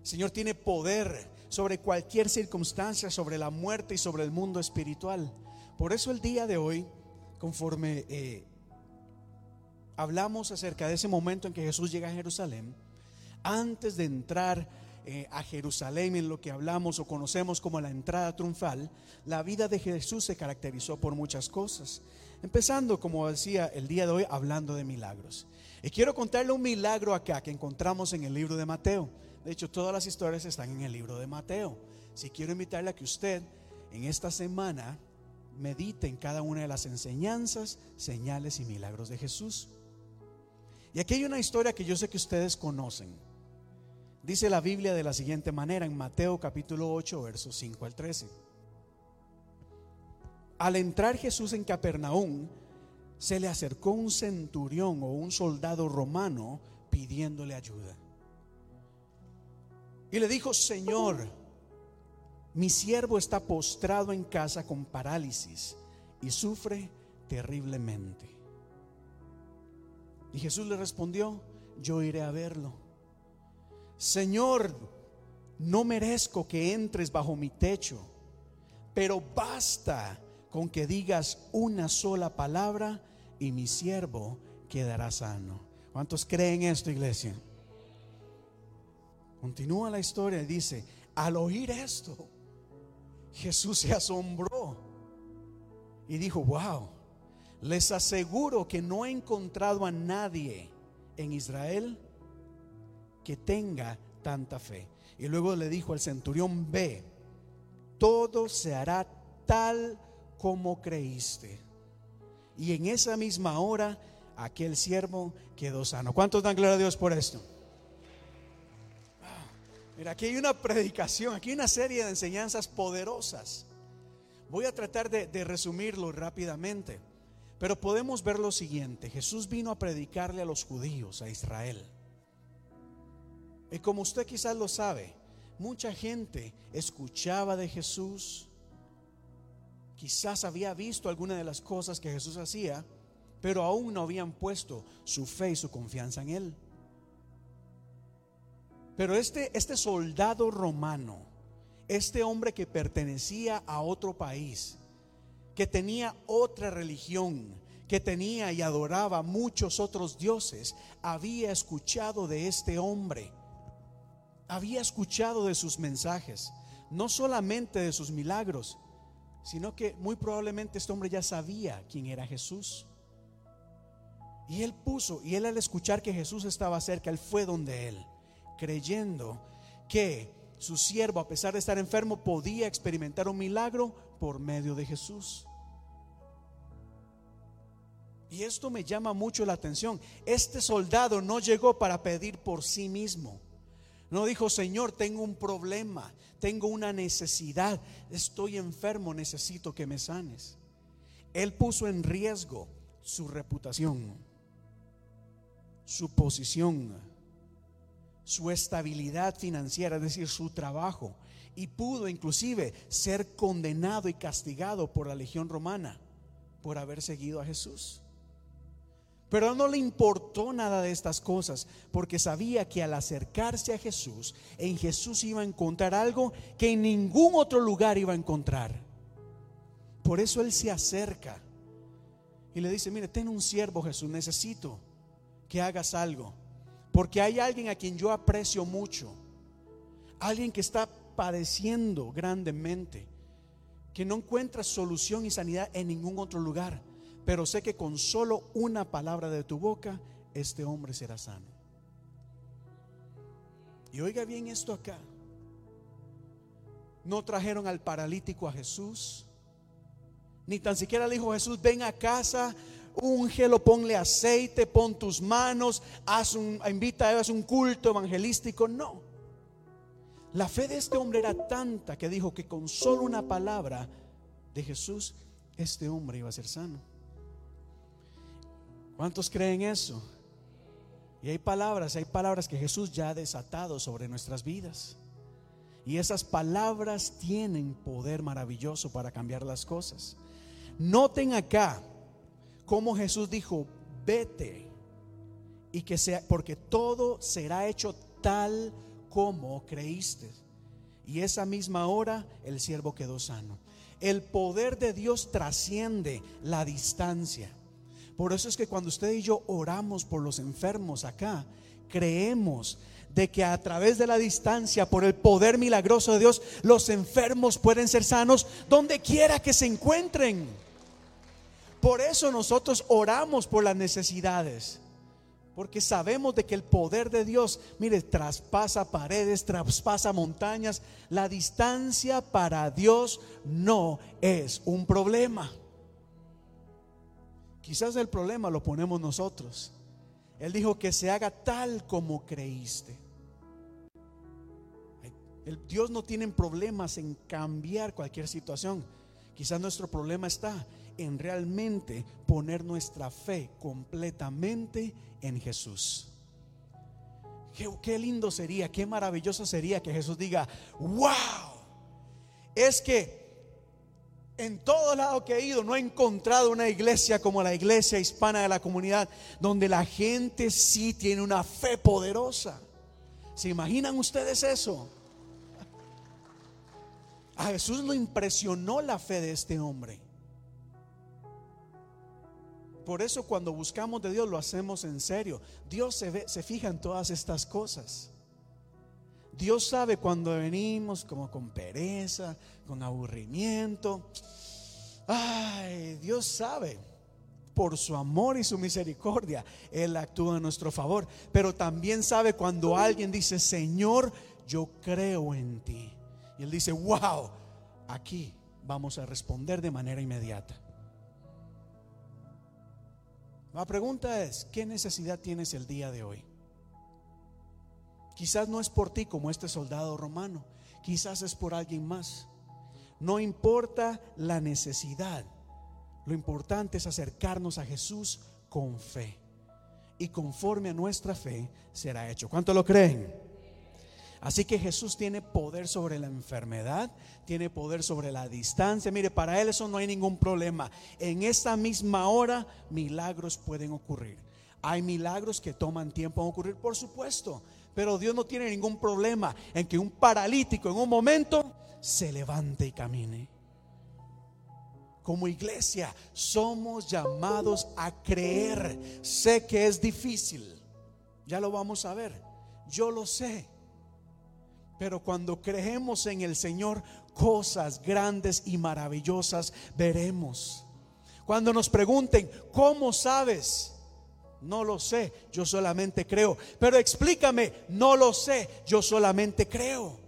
El Señor tiene poder sobre cualquier circunstancia, sobre la muerte y sobre el mundo espiritual. Por eso el día de hoy, conforme eh, hablamos acerca de ese momento en que Jesús llega a Jerusalén, antes de entrar eh, a Jerusalén en lo que hablamos o conocemos como la entrada triunfal, la vida de Jesús se caracterizó por muchas cosas. Empezando, como decía, el día de hoy hablando de milagros. Y quiero contarle un milagro acá que encontramos en el libro de Mateo. De hecho, todas las historias están en el libro de Mateo. Si quiero invitarle a que usted en esta semana medite en cada una de las enseñanzas, señales y milagros de Jesús. Y aquí hay una historia que yo sé que ustedes conocen. Dice la Biblia de la siguiente manera en Mateo capítulo 8, versos 5 al 13. Al entrar Jesús en Capernaum, se le acercó un centurión o un soldado romano pidiéndole ayuda. Y le dijo, Señor, mi siervo está postrado en casa con parálisis y sufre terriblemente. Y Jesús le respondió, yo iré a verlo. Señor, no merezco que entres bajo mi techo, pero basta con que digas una sola palabra y mi siervo quedará sano. ¿Cuántos creen esto, iglesia? Continúa la historia y dice, al oír esto, Jesús se asombró y dijo, wow, les aseguro que no he encontrado a nadie en Israel que tenga tanta fe. Y luego le dijo al centurión, ve, todo se hará tal como creíste. Y en esa misma hora aquel siervo quedó sano. ¿Cuántos dan gloria a Dios por esto? Mira, aquí hay una predicación, aquí hay una serie de enseñanzas poderosas. Voy a tratar de, de, resumirlo rápidamente, pero podemos ver lo siguiente. Jesús vino a predicarle a los judíos, a Israel. Y como usted quizás lo sabe, mucha gente escuchaba de Jesús, quizás había visto alguna de las cosas que Jesús hacía, pero aún no habían puesto su fe y su confianza en Él. Pero este, este soldado romano, este hombre que pertenecía a otro país, que tenía otra religión, que tenía y adoraba muchos otros dioses, había escuchado de este hombre, había escuchado de sus mensajes, no solamente de sus milagros, sino que muy probablemente este hombre ya sabía quién era Jesús. Y él puso, y él al escuchar que Jesús estaba cerca, él fue donde él creyendo que su siervo, a pesar de estar enfermo, podía experimentar un milagro por medio de Jesús. Y esto me llama mucho la atención. Este soldado no llegó para pedir por sí mismo. No dijo, Señor, tengo un problema, tengo una necesidad, estoy enfermo, necesito que me sanes. Él puso en riesgo su reputación, su posición, su estabilidad financiera, es decir, su trabajo, y pudo inclusive ser condenado y castigado por la legión romana por haber seguido a Jesús. Pero no le importó nada de estas cosas, porque sabía que al acercarse a Jesús, en Jesús iba a encontrar algo que en ningún otro lugar iba a encontrar. Por eso él se acerca y le dice, mire, ten un siervo Jesús, necesito que hagas algo. Porque hay alguien a quien yo aprecio mucho. Alguien que está padeciendo grandemente. Que no encuentra solución y sanidad en ningún otro lugar. Pero sé que con solo una palabra de tu boca, este hombre será sano. Y oiga bien esto acá. No trajeron al paralítico a Jesús. Ni tan siquiera le dijo Jesús, ven a casa, úngelo, ponle aceite, pon tus manos, haz un, invita a un culto evangelístico. No. La fe de este hombre era tanta que dijo que con solo una palabra de Jesús, este hombre iba a ser sano. ¿Cuántos creen eso? Y hay palabras, hay palabras que Jesús ya ha desatado sobre nuestras vidas. Y esas palabras tienen poder maravilloso para cambiar las cosas. Noten acá cómo Jesús dijo, vete y que sea, porque todo será hecho tal como creíste. Y esa misma hora el siervo quedó sano. El poder de Dios trasciende la distancia. Por eso es que cuando usted y yo oramos por los enfermos acá, creemos de que a través de la distancia, por el poder milagroso de Dios, los enfermos pueden ser sanos donde quiera que se encuentren. Por eso nosotros oramos por las necesidades. Porque sabemos de que el poder de Dios, mire, traspasa paredes, traspasa montañas. La distancia para Dios no es un problema. Quizás el problema lo ponemos nosotros. Él dijo que se haga tal como creíste. El Dios no tiene problemas en cambiar cualquier situación. Quizás nuestro problema está en realmente poner nuestra fe completamente en Jesús. Qué, qué, lindo sería, qué maravilloso sería que Jesús diga, wow, es que en todo lado que he ido no he encontrado una iglesia como la iglesia hispana de la comunidad, donde la gente sí tiene una fe poderosa. ¿Se imaginan ustedes eso? A Jesús lo impresionó la fe de este hombre. Por eso cuando buscamos de Dios lo hacemos en serio. Dios se, ve, se fija en todas estas cosas. Dios sabe cuando venimos como con pereza, con aburrimiento. Ay, Dios sabe. Por su amor y su misericordia, Él actúa en nuestro favor. Pero también sabe cuando alguien dice, Señor, yo creo en ti. Y Él dice, wow, aquí vamos a responder de manera inmediata. La pregunta es, ¿qué necesidad tienes el día de hoy? Quizás no es por ti como este soldado romano, quizás es por alguien más. No importa la necesidad, lo importante es acercarnos a Jesús con fe. Y conforme a nuestra fe será hecho. ¿Cuánto lo creen? Así que Jesús tiene poder sobre la enfermedad, tiene poder sobre la distancia. Mire, para Él eso no hay ningún problema. En esta misma hora milagros pueden ocurrir. Hay milagros que toman tiempo en ocurrir, por supuesto. Pero Dios no tiene ningún problema en que un paralítico en un momento se levante y camine. Como iglesia somos llamados a creer. Sé que es difícil. Ya lo vamos a ver. Yo lo sé. Pero cuando creemos en el Señor, cosas grandes y maravillosas veremos. Cuando nos pregunten, ¿cómo sabes? No lo sé, yo solamente creo. Pero explícame, no lo sé, yo solamente creo.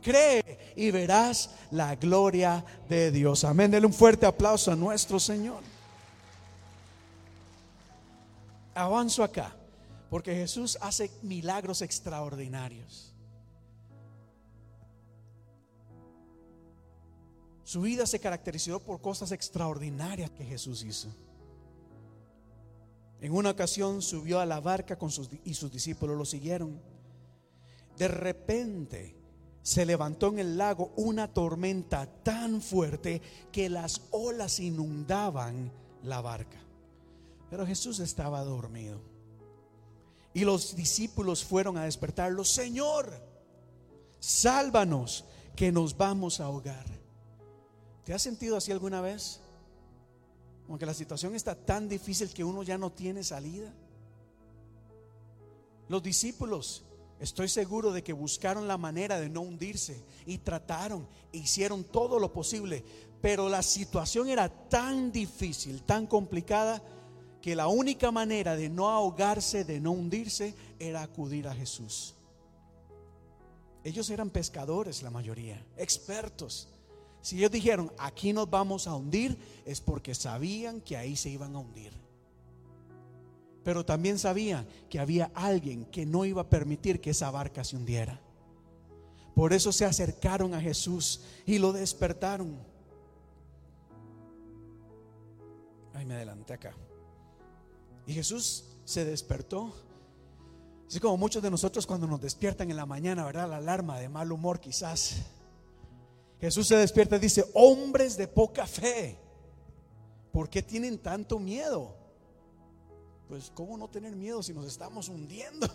Cree y verás la gloria de Dios. Amén. Denle un fuerte aplauso a nuestro Señor. Avanzo acá, porque Jesús hace milagros extraordinarios. Su vida se caracterizó por cosas extraordinarias que Jesús hizo. En una ocasión subió a la barca con sus, y sus discípulos lo siguieron. De repente se levantó en el lago una tormenta tan fuerte que las olas inundaban la barca. Pero Jesús estaba dormido. Y los discípulos fueron a despertarlo. Señor, sálvanos que nos vamos a ahogar. ¿Te has sentido así alguna vez? Aunque la situación está tan difícil que uno ya no tiene salida. Los discípulos, estoy seguro de que buscaron la manera de no hundirse y trataron, e hicieron todo lo posible, pero la situación era tan difícil, tan complicada, que la única manera de no ahogarse, de no hundirse, era acudir a Jesús. Ellos eran pescadores, la mayoría, expertos. Si ellos dijeron, aquí nos vamos a hundir, es porque sabían que ahí se iban a hundir. Pero también sabían que había alguien que no iba a permitir que esa barca se hundiera. Por eso se acercaron a Jesús y lo despertaron. Ay, me adelanté acá. Y Jesús se despertó. Así como muchos de nosotros cuando nos despiertan en la mañana, ¿verdad? La alarma de mal humor quizás. Jesús se despierta y dice, hombres de poca fe, ¿por qué tienen tanto miedo? Pues ¿cómo no tener miedo si nos estamos hundiendo?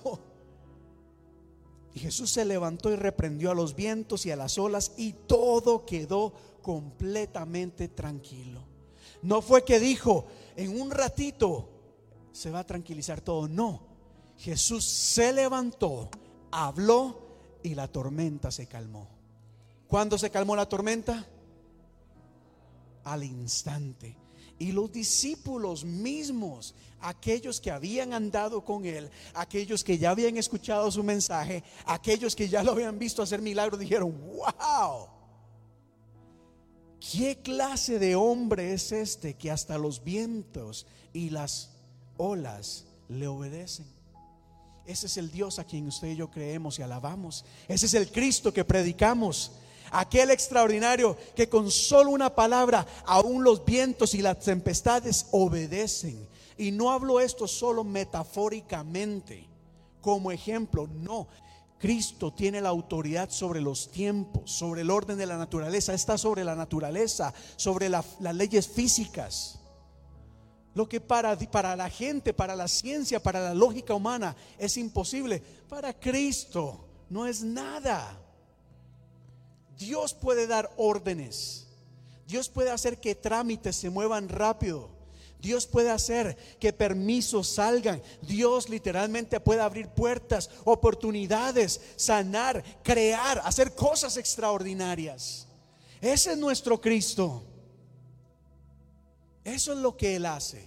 Y Jesús se levantó y reprendió a los vientos y a las olas y todo quedó completamente tranquilo. No fue que dijo, en un ratito se va a tranquilizar todo. No, Jesús se levantó, habló y la tormenta se calmó. ¿Cuándo se calmó la tormenta? Al instante. Y los discípulos mismos, aquellos que habían andado con él, aquellos que ya habían escuchado su mensaje, aquellos que ya lo habían visto hacer milagros, dijeron, wow, ¿qué clase de hombre es este que hasta los vientos y las olas le obedecen? Ese es el Dios a quien usted y yo creemos y alabamos. Ese es el Cristo que predicamos aquel extraordinario que con solo una palabra aún los vientos y las tempestades obedecen. Y no hablo esto solo metafóricamente, como ejemplo, no. Cristo tiene la autoridad sobre los tiempos, sobre el orden de la naturaleza, está sobre la naturaleza, sobre las leyes físicas. Lo que para, para la gente, para la ciencia, para la lógica humana es imposible, para Cristo no es nada. Dios puede dar órdenes. Dios puede hacer que trámites se muevan rápido. Dios puede hacer que permisos salgan. Dios literalmente puede abrir puertas, oportunidades, sanar, crear, hacer cosas extraordinarias. Ese es nuestro Cristo. Eso es lo que Él hace.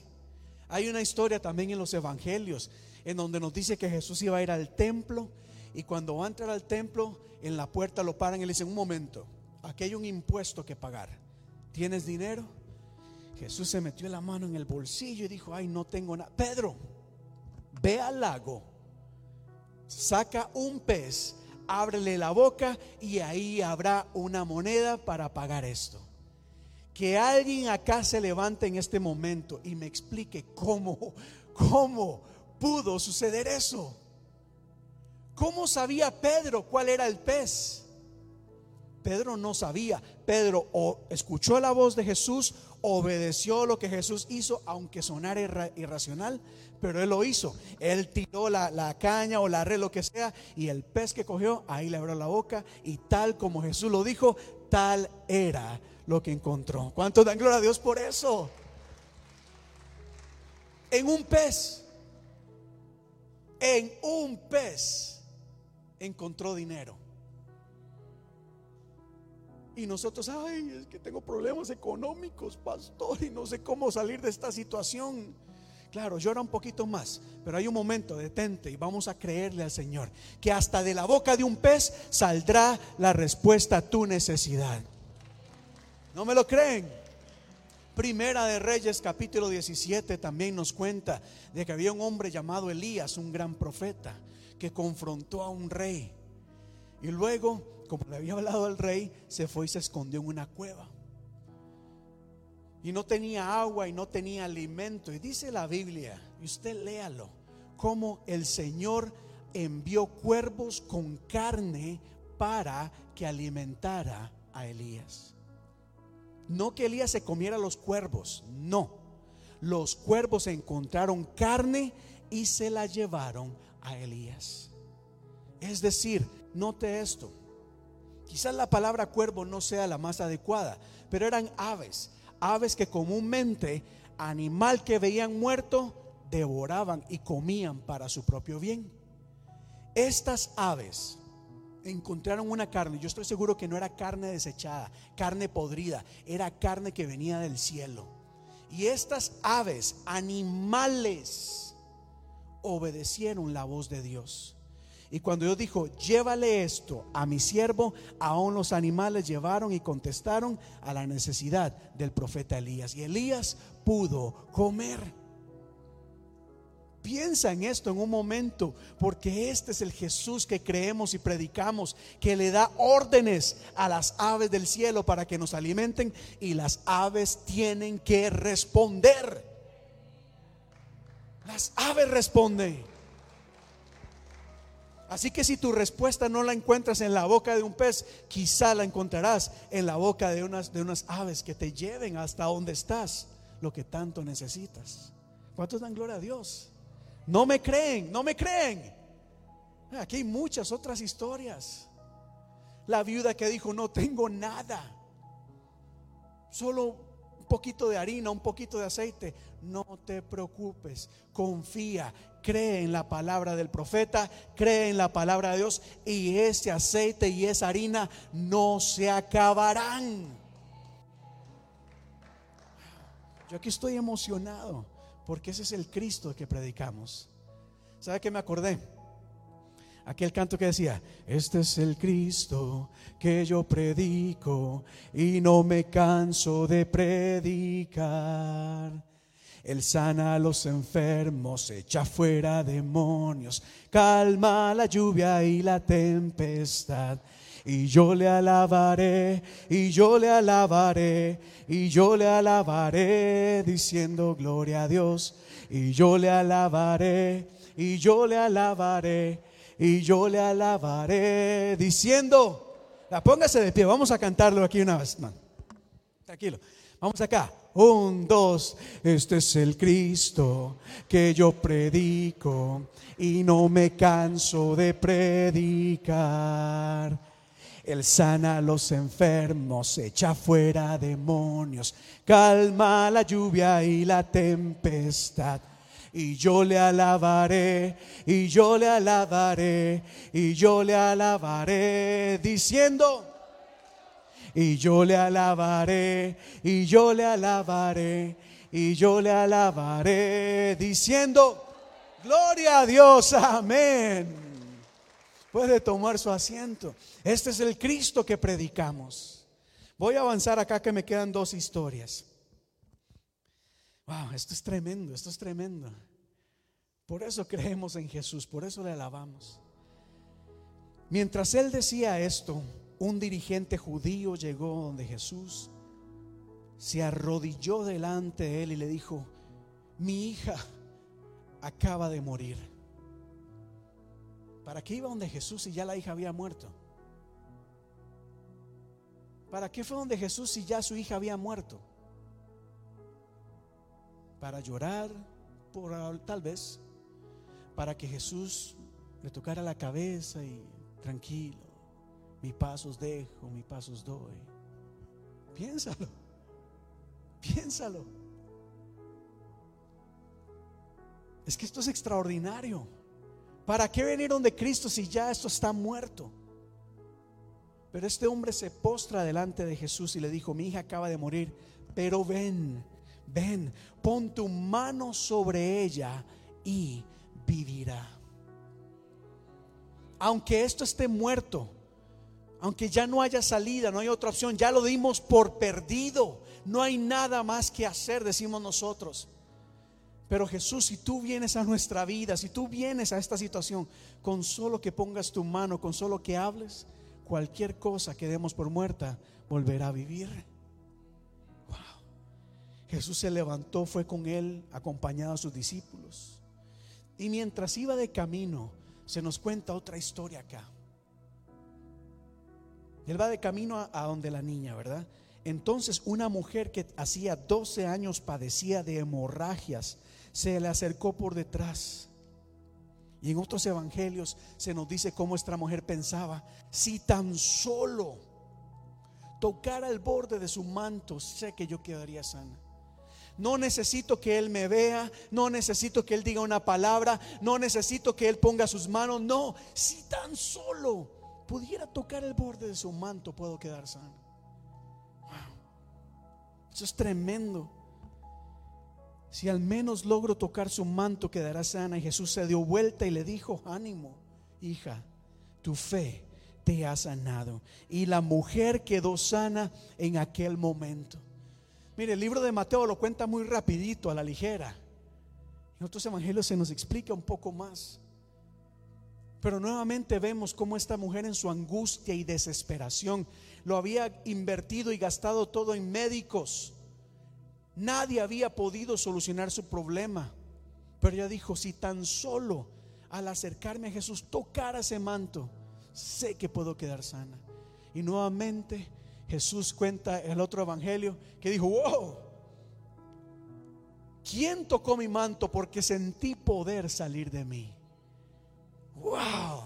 Hay una historia también en los evangelios en donde nos dice que Jesús iba a ir al templo y cuando va a entrar al templo, en la puerta lo paran y le dicen, un momento, aquí hay un impuesto que pagar. ¿Tienes dinero? Jesús se metió la mano en el bolsillo y dijo, ay, no tengo nada. Pedro, ve al lago, saca un pez, ábrele la boca y ahí habrá una moneda para pagar esto. Que alguien acá se levante en este momento y me explique cómo, cómo pudo suceder eso. ¿Cómo sabía Pedro cuál era el pez? Pedro no sabía. Pedro escuchó la voz de Jesús, obedeció lo que Jesús hizo, aunque sonara irracional, pero él lo hizo. Él tiró la, caña o la red, lo que sea, y el pez que cogió, ahí le abrió la boca, y tal como Jesús lo dijo, tal era lo que encontró. ¿Cuánto dan gloria a Dios por eso? En un pez, en un pez encontró dinero. Y nosotros, ay, es que tengo problemas económicos, pastor, y no sé cómo salir de esta situación. Claro, llora un poquito más, pero hay un momento, detente y vamos a creerle al Señor que hasta de la boca de un pez saldrá la respuesta a tu necesidad. ¿No me lo creen? Primera de Reyes capítulo 17 también nos cuenta de que había un hombre llamado Elías, un gran profeta que confrontó a un rey. Y luego, como le había hablado al rey, se fue y se escondió en una cueva. Y no tenía agua y no tenía alimento. Y dice la Biblia, y usted léalo, como el Señor envió cuervos con carne para que alimentara a Elías. No que Elías se comiera los cuervos, no. Los cuervos encontraron carne y se la llevaron a Elías. Es decir, note esto. Quizás la palabra cuervo no sea la más adecuada, pero eran aves, aves que comúnmente animal que veían muerto devoraban y comían para su propio bien. Estas aves encontraron una carne, yo estoy seguro que no era carne desechada, carne podrida, era carne que venía del cielo. Y estas aves, animales, obedecieron la voz de Dios. Y cuando Dios dijo, llévale esto a mi siervo, aún los animales llevaron y contestaron a la necesidad del profeta Elías. Y Elías pudo comer. Piensa en esto en un momento, porque este es el Jesús que creemos y predicamos, que le da órdenes a las aves del cielo para que nos alimenten y las aves tienen que responder. Las aves responden. Así que si tu respuesta no la encuentras en la boca de un pez, quizá la encontrarás en la boca de unas, de unas aves que te lleven hasta donde estás, lo que tanto necesitas. ¿Cuántos dan gloria a Dios? No me creen, no me creen. Aquí hay muchas otras historias. La viuda que dijo, no tengo nada, solo poquito de harina, un poquito de aceite. No te preocupes, confía, cree en la palabra del profeta, cree en la palabra de Dios y ese aceite y esa harina no se acabarán. Yo aquí estoy emocionado porque ese es el Cristo que predicamos. ¿Sabe qué me acordé? Aquel canto que decía, este es el Cristo que yo predico y no me canso de predicar. Él sana a los enfermos, echa fuera demonios, calma la lluvia y la tempestad. Y yo le alabaré, y yo le alabaré, y yo le alabaré, diciendo gloria a Dios. Y yo le alabaré, y yo le alabaré, y yo le alabaré, diciendo, la póngase de pie, vamos a cantarlo aquí una vez. No, tranquilo, vamos acá. Un, dos, este es el Cristo que yo predico y no me canso de predicar. Él sana a los enfermos, echa fuera demonios, calma la lluvia y la tempestad. Y yo le alabaré, y yo le alabaré, y yo le alabaré, diciendo, y yo le alabaré, y yo le alabaré, y yo le alabaré, diciendo, gloria a Dios, amén. Puede tomar su asiento. Este es el Cristo que predicamos. Voy a avanzar acá que me quedan dos historias. Wow, esto es tremendo, esto es tremendo. Por eso creemos en Jesús, por eso le alabamos. Mientras él decía esto, un dirigente judío llegó donde Jesús, se arrodilló delante de él y le dijo, mi hija acaba de morir. ¿Para qué iba donde Jesús si ya la hija había muerto? ¿Para qué fue donde Jesús si ya su hija había muerto? Para llorar, por tal vez, para que Jesús le tocara la cabeza y tranquilo, mis pasos dejo, mis pasos doy. Piénsalo, piénsalo. Es que esto es extraordinario. ¿Para qué venir donde Cristo si ya esto está muerto? Pero este hombre se postra delante de Jesús y le dijo, mi hija acaba de morir, pero ven, ven, pon tu mano sobre ella y vivirá. Aunque esto esté muerto, aunque ya no haya salida, no hay otra opción, ya lo dimos por perdido, no hay nada más que hacer, decimos nosotros. Pero Jesús, si tú vienes a nuestra vida, si tú vienes a esta situación, con solo que pongas tu mano, con solo que hables, cualquier cosa que demos por muerta, volverá a vivir. Wow. Jesús se levantó, fue con él, acompañado a sus discípulos. Y mientras iba de camino, se nos cuenta otra historia acá. Él va de camino a, donde la niña, ¿verdad? Entonces una mujer que hacía 12 años padecía de hemorragias se le acercó por detrás. Y en otros evangelios se nos dice cómo esta mujer pensaba, si tan solo tocara el borde de su manto, sé que yo quedaría sana. No necesito que Él me vea, no necesito que Él diga una palabra, no necesito que Él ponga sus manos, no, si tan solo pudiera tocar el borde de su manto, puedo quedar sano. Eso es tremendo. Si al menos logro tocar su manto, quedará sana. Y Jesús se dio vuelta y le dijo, ánimo, hija, tu fe te ha sanado. Y la mujer quedó sana en aquel momento. Mire, el libro de Mateo lo cuenta muy rapidito, a la ligera. En otros evangelios se nos explica un poco más. Pero nuevamente vemos cómo esta mujer en su angustia y desesperación lo había invertido y gastado todo en médicos. Nadie había podido solucionar su problema. Pero ella dijo, si tan solo al acercarme a Jesús, tocar ese manto, sé que puedo quedar sana. Y nuevamente Jesús cuenta el otro evangelio que dijo, wow, ¿quién tocó mi manto? Porque sentí poder salir de mí. Wow.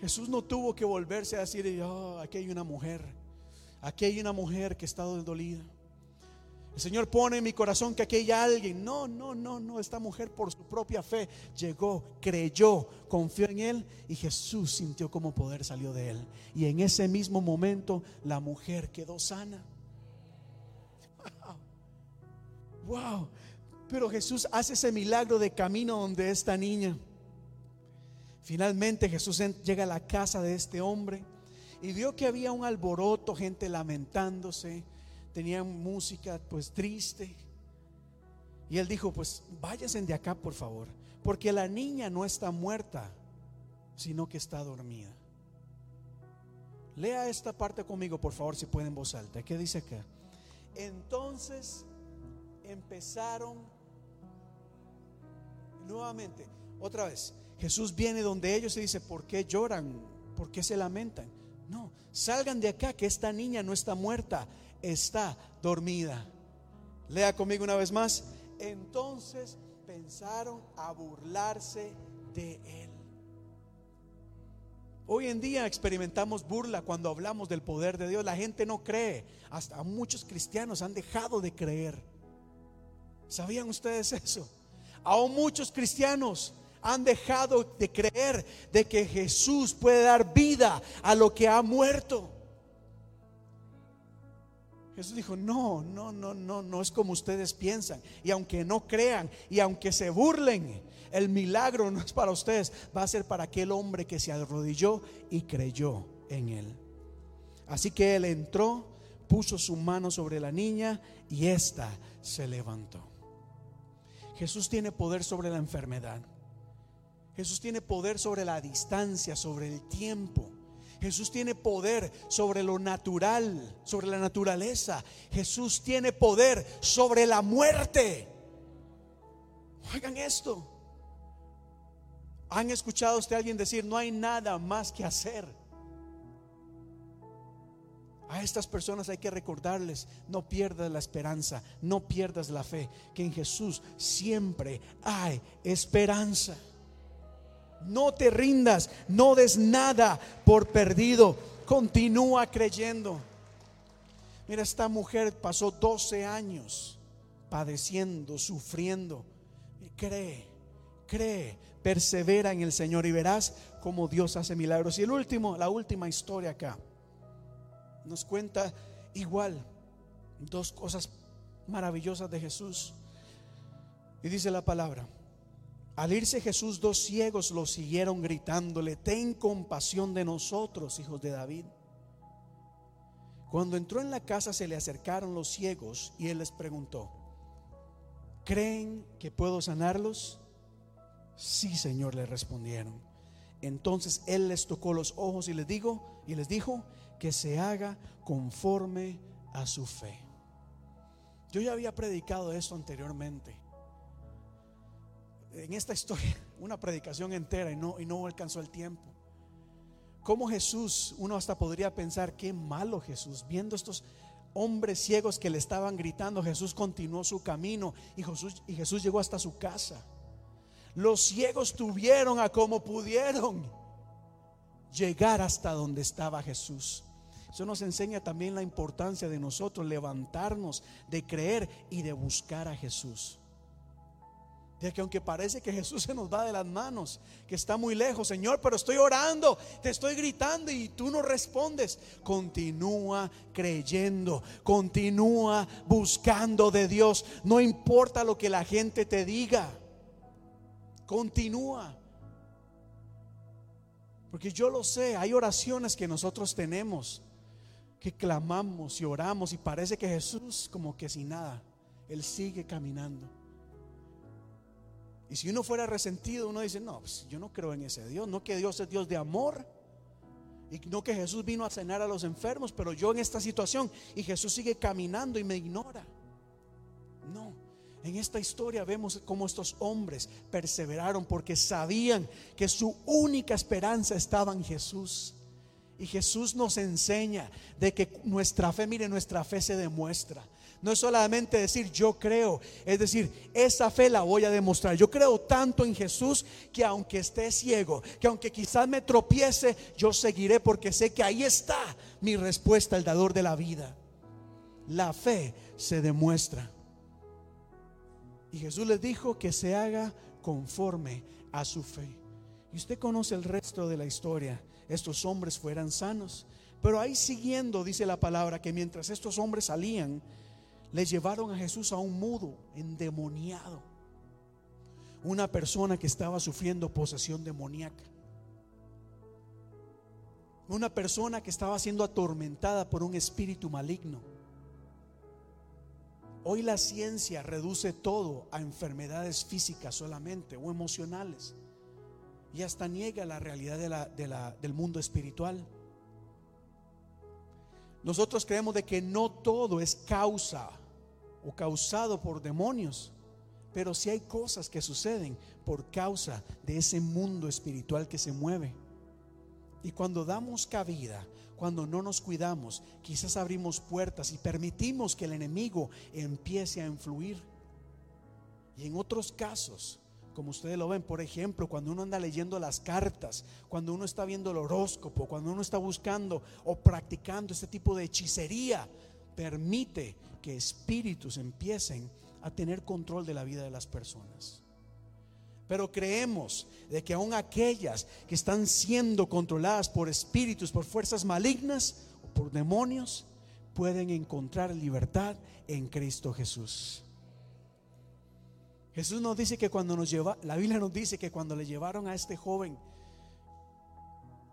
Jesús no tuvo que volverse a decir, oh, aquí hay una mujer, aquí hay una mujer que está dolida. El Señor pone en mi corazón que aquí hay alguien. No, no, no, no. Esta mujer por su propia fe llegó, creyó, confió en Él y Jesús sintió como poder salió de Él. Y en ese mismo momento la mujer quedó sana. Wow. wow. Pero Jesús hace ese milagro de camino donde esta niña. Finalmente Jesús llega a la casa de este hombre y vio que había un alboroto, gente lamentándose tenían música pues triste. Y él dijo, pues váyanse de acá por favor, porque la niña no está muerta, sino que está dormida. Lea esta parte conmigo, por favor, si pueden en voz alta. ¿Qué dice acá? Entonces empezaron nuevamente, otra vez, Jesús viene donde ellos y dice, ¿por qué lloran? ¿Por qué se lamentan? No, salgan de acá, que esta niña no está muerta, está dormida. Lea conmigo una vez más. Entonces pensaron a burlarse de él. Hoy en día experimentamos burla cuando hablamos del poder de Dios. La gente no cree. Hasta muchos cristianos han dejado de creer. ¿Sabían ustedes eso? Aún muchos cristianos han dejado de creer de que Jesús puede dar vida a lo que ha muerto. Jesús dijo, no, no, no, no, no es como ustedes piensan. Y aunque no crean y aunque se burlen, el milagro no es para ustedes, va a ser para aquel hombre que se arrodilló y creyó en él. Así que él entró, puso su mano sobre la niña y ésta se levantó. Jesús tiene poder sobre la enfermedad. Jesús tiene poder sobre la distancia, sobre el tiempo. Jesús tiene poder sobre lo natural, sobre la naturaleza. Jesús tiene poder sobre la muerte. Oigan esto. ¿Han escuchado usted a alguien decir, no hay nada más que hacer? A estas personas hay que recordarles, no pierdas la esperanza, no pierdas la fe, que en Jesús siempre hay esperanza. No te rindas, no des nada por perdido. Continúa creyendo. Mira, esta mujer pasó 12 años padeciendo, sufriendo. Cree, cree, persevera en el Señor y verás cómo Dios hace milagros. Y el último, la última historia acá, nos cuenta igual dos cosas maravillosas de Jesús. Y dice la palabra, al irse Jesús, dos ciegos lo siguieron gritándole, ten compasión de nosotros, hijos de David. Cuando entró en la casa se le acercaron los ciegos y él les preguntó, ¿creen que puedo sanarlos? Sí, Señor, le respondieron. Entonces él les tocó los ojos y les dijo, y les dijo que se haga conforme a su fe. Yo ya había predicado esto anteriormente en esta historia una predicación entera y no, y no alcanzó el tiempo. Como Jesús, uno hasta podría pensar, qué malo Jesús, viendo estos hombres ciegos que le estaban gritando, Jesús continuó su camino y Jesús, y Jesús llegó hasta su casa. Los ciegos tuvieron a como pudieron llegar hasta donde estaba Jesús. Eso nos enseña también la importancia de nosotros levantarnos, de creer y de buscar a Jesús. De que aunque parece que Jesús se nos va de las manos, que está muy lejos, Señor, pero estoy orando, te estoy gritando y tú no respondes. Continúa creyendo, continúa buscando de Dios. No importa lo que la gente te diga, continúa. Porque yo lo sé, hay oraciones que nosotros tenemos, que clamamos y oramos y parece que Jesús como que sin nada, Él sigue caminando. Y si uno fuera resentido, uno dice, no, pues yo no creo en ese Dios, no que Dios es Dios de amor. Y no que Jesús vino a cenar a los enfermos, pero yo en esta situación y Jesús sigue caminando y me ignora. No, En esta historia vemos cómo estos hombres perseveraron porque sabían que su única esperanza estaba en Jesús. Y Jesús nos enseña de que nuestra fe, mire, nuestra fe se demuestra. No es solamente decir yo creo, es decir, esa fe la voy a demostrar. Yo creo tanto en Jesús que aunque esté ciego, que aunque quizás me tropiece, yo seguiré porque sé que ahí está mi respuesta, el dador de la vida. La fe se demuestra. Y Jesús les dijo que se haga conforme a su fe. Y usted conoce el resto de la historia. Estos hombres fueran sanos. Pero ahí siguiendo dice la palabra que mientras estos hombres salían, le llevaron a Jesús a un mudo, endemoniado. Una persona que estaba sufriendo posesión demoníaca. Una persona que estaba siendo atormentada por un espíritu maligno. Hoy la ciencia reduce todo a enfermedades físicas solamente o emocionales. Y hasta niega la realidad del mundo espiritual. Nosotros creemos de que no todo es causa o causado por demonios. Pero si hay cosas que suceden por causa de ese mundo espiritual que se mueve. Y cuando damos cabida, cuando no nos cuidamos, quizás abrimos puertas y permitimos que el enemigo empiece a influir. Y en otros casos, como ustedes lo ven, por ejemplo, cuando uno anda leyendo las cartas, cuando uno está viendo el horóscopo, cuando uno está buscando o practicando este tipo de hechicería, permite que espíritus empiecen a tener control de la vida de las personas. Pero creemos de que aún aquellas que están siendo controladas por espíritus, por fuerzas malignas o por demonios, pueden encontrar libertad en Cristo Jesús. Jesús nos dice que cuando nos lleva, la Biblia nos dice que cuando le llevaron a este joven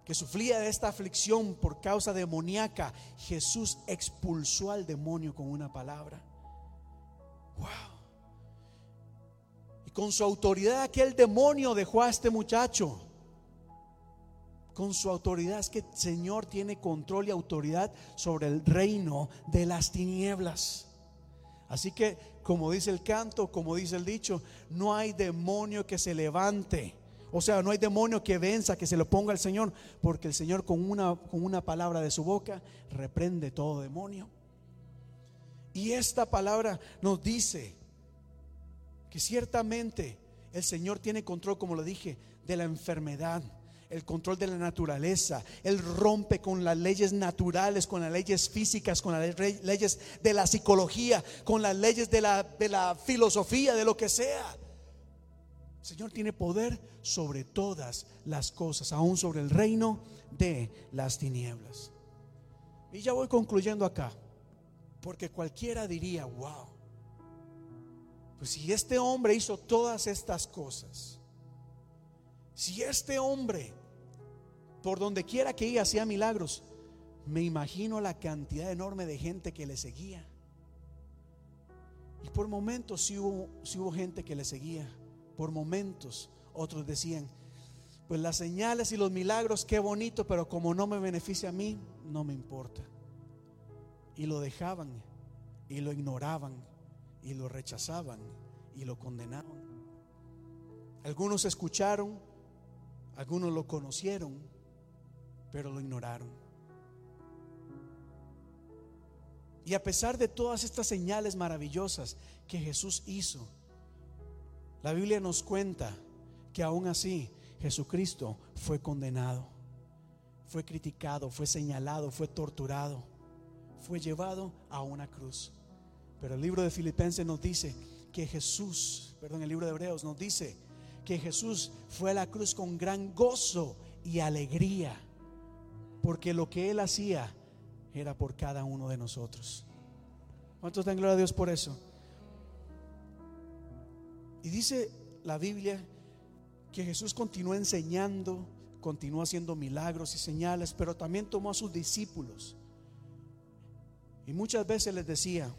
que sufría de esta aflicción por causa demoníaca, Jesús expulsó al demonio con una palabra. Wow. Y con su autoridad aquel demonio dejó a este muchacho. Con su autoridad es que el Señor tiene control y autoridad sobre el reino de las tinieblas. Así que, como dice el canto, como dice el dicho, no hay demonio que se levante o sea, no hay demonio que venza, que se lo ponga al Señor, porque el Señor con una, con una palabra de su boca reprende todo demonio. Y esta palabra nos dice que ciertamente el Señor tiene control, como lo dije, de la enfermedad, el control de la naturaleza. Él rompe con las leyes naturales, con las leyes físicas, con las leyes de la psicología, con las leyes de la, de la filosofía, de lo que sea. El Señor tiene poder sobre todas las cosas, aún sobre el reino de las tinieblas. Y ya voy concluyendo acá, porque cualquiera diría, wow, pues si este hombre hizo todas estas cosas, si este hombre, por donde quiera que iba, hacía milagros, me imagino la cantidad enorme de gente que le seguía. Y por momentos sí hubo, sí hubo gente que le seguía por momentos. Otros decían, pues las señales y los milagros, qué bonito, pero como no me beneficia a mí, no me importa. Y lo dejaban, y lo ignoraban, y lo rechazaban, y lo condenaban. Algunos escucharon, algunos lo conocieron, pero lo ignoraron. Y a pesar de todas estas señales maravillosas que Jesús hizo, la Biblia nos cuenta que aún así Jesucristo fue condenado, fue criticado, fue señalado, fue torturado, fue llevado a una cruz. Pero el libro de Filipenses nos dice que Jesús, perdón, el libro de Hebreos nos dice que Jesús fue a la cruz con gran gozo y alegría, porque lo que él hacía era por cada uno de nosotros. ¿Cuántos dan gloria a Dios por eso? Y dice la Biblia que Jesús continuó enseñando, continuó haciendo milagros y señales, pero también tomó a sus discípulos. Y muchas veces les decía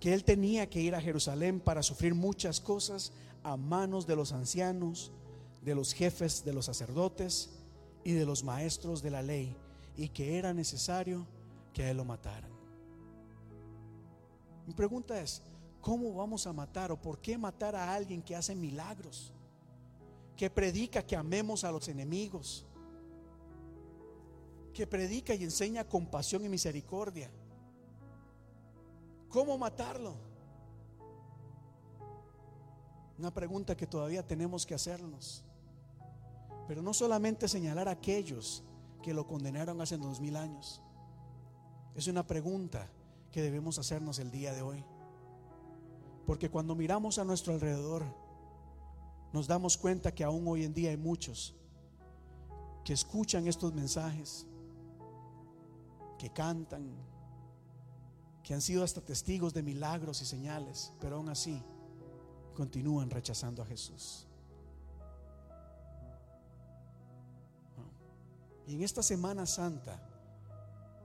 que él tenía que ir a Jerusalén para sufrir muchas cosas a manos de los ancianos, de los jefes, de los sacerdotes y de los maestros de la ley, y que era necesario que a él lo mataran. Mi pregunta es, ¿Cómo vamos a matar o por qué matar a alguien que hace milagros? Que predica que amemos a los enemigos. Que predica y enseña compasión y misericordia. ¿Cómo matarlo? Una pregunta que todavía tenemos que hacernos. Pero no solamente señalar a aquellos que lo condenaron hace dos mil años. Es una pregunta que debemos hacernos el día de hoy. Porque cuando miramos a nuestro alrededor, nos damos cuenta que aún hoy en día hay muchos que escuchan estos mensajes, que cantan, que han sido hasta testigos de milagros y señales, pero aún así continúan rechazando a Jesús. Y en esta Semana Santa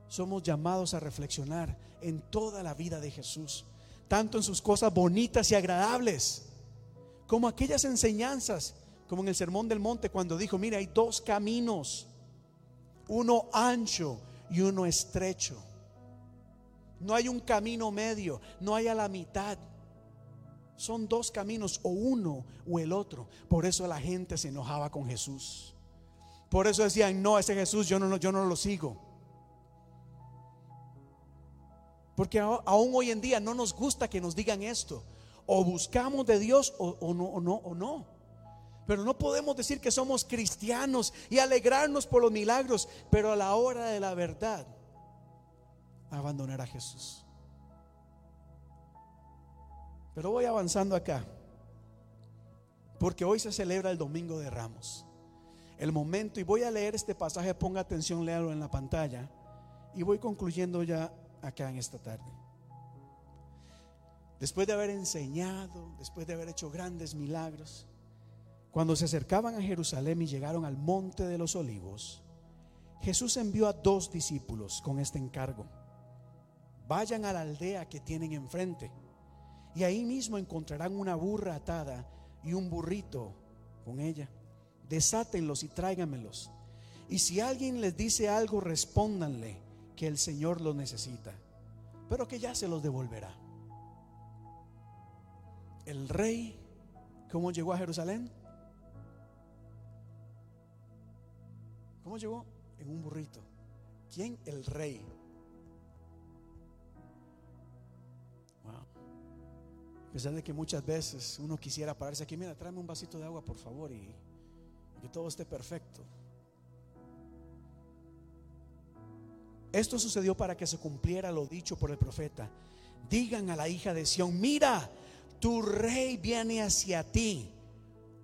somos llamados a reflexionar en toda la vida de Jesús tanto en sus cosas bonitas y agradables, como aquellas enseñanzas, como en el Sermón del Monte, cuando dijo, mira, hay dos caminos, uno ancho y uno estrecho. No hay un camino medio, no hay a la mitad. Son dos caminos, o uno o el otro. Por eso la gente se enojaba con Jesús. Por eso decían, no, ese Jesús yo no, yo no lo sigo. Porque aún hoy en día no nos gusta que nos digan esto. O buscamos de Dios o, no, o no, o no. Pero no podemos decir que somos cristianos y alegrarnos por los milagros, pero a la hora de la verdad, abandonar a Jesús. Pero voy avanzando acá, porque hoy se celebra el Domingo de Ramos. El momento, y voy a leer este pasaje, ponga atención, léalo en la pantalla, y voy concluyendo ya acá en esta tarde. Después de haber enseñado, después de haber hecho grandes milagros, cuando se acercaban a Jerusalén y llegaron al monte de los olivos, Jesús envió a dos discípulos con este encargo. Vayan a la aldea que tienen enfrente y ahí mismo encontrarán una burra atada y un burrito con ella. Desátenlos y tráiganmelos. Y si alguien les dice algo, respóndanle que el Señor lo necesita, pero que ya se los devolverá. El rey, ¿cómo llegó a Jerusalén? ¿Cómo llegó? En un burrito. ¿Quién? El rey. Wow. A pesar de que muchas veces uno quisiera pararse aquí, mira, tráeme un vasito de agua, por favor, y que todo esté perfecto. Esto sucedió para que se cumpliera lo dicho por el profeta. Digan a la hija de Sión, mira, tu rey viene hacia ti,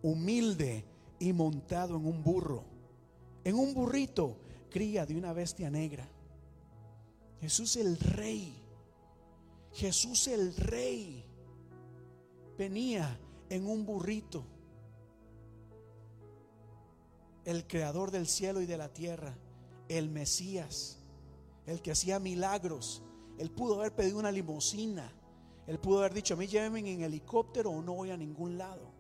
humilde y montado en un burro, en un burrito, cría de una bestia negra. Jesús el rey, Jesús el rey, venía en un burrito. El creador del cielo y de la tierra, el Mesías el que hacía milagros. Él pudo haber pedido una limusina. Él pudo haber dicho, a mí llévenme en helicóptero o no voy a ningún lado.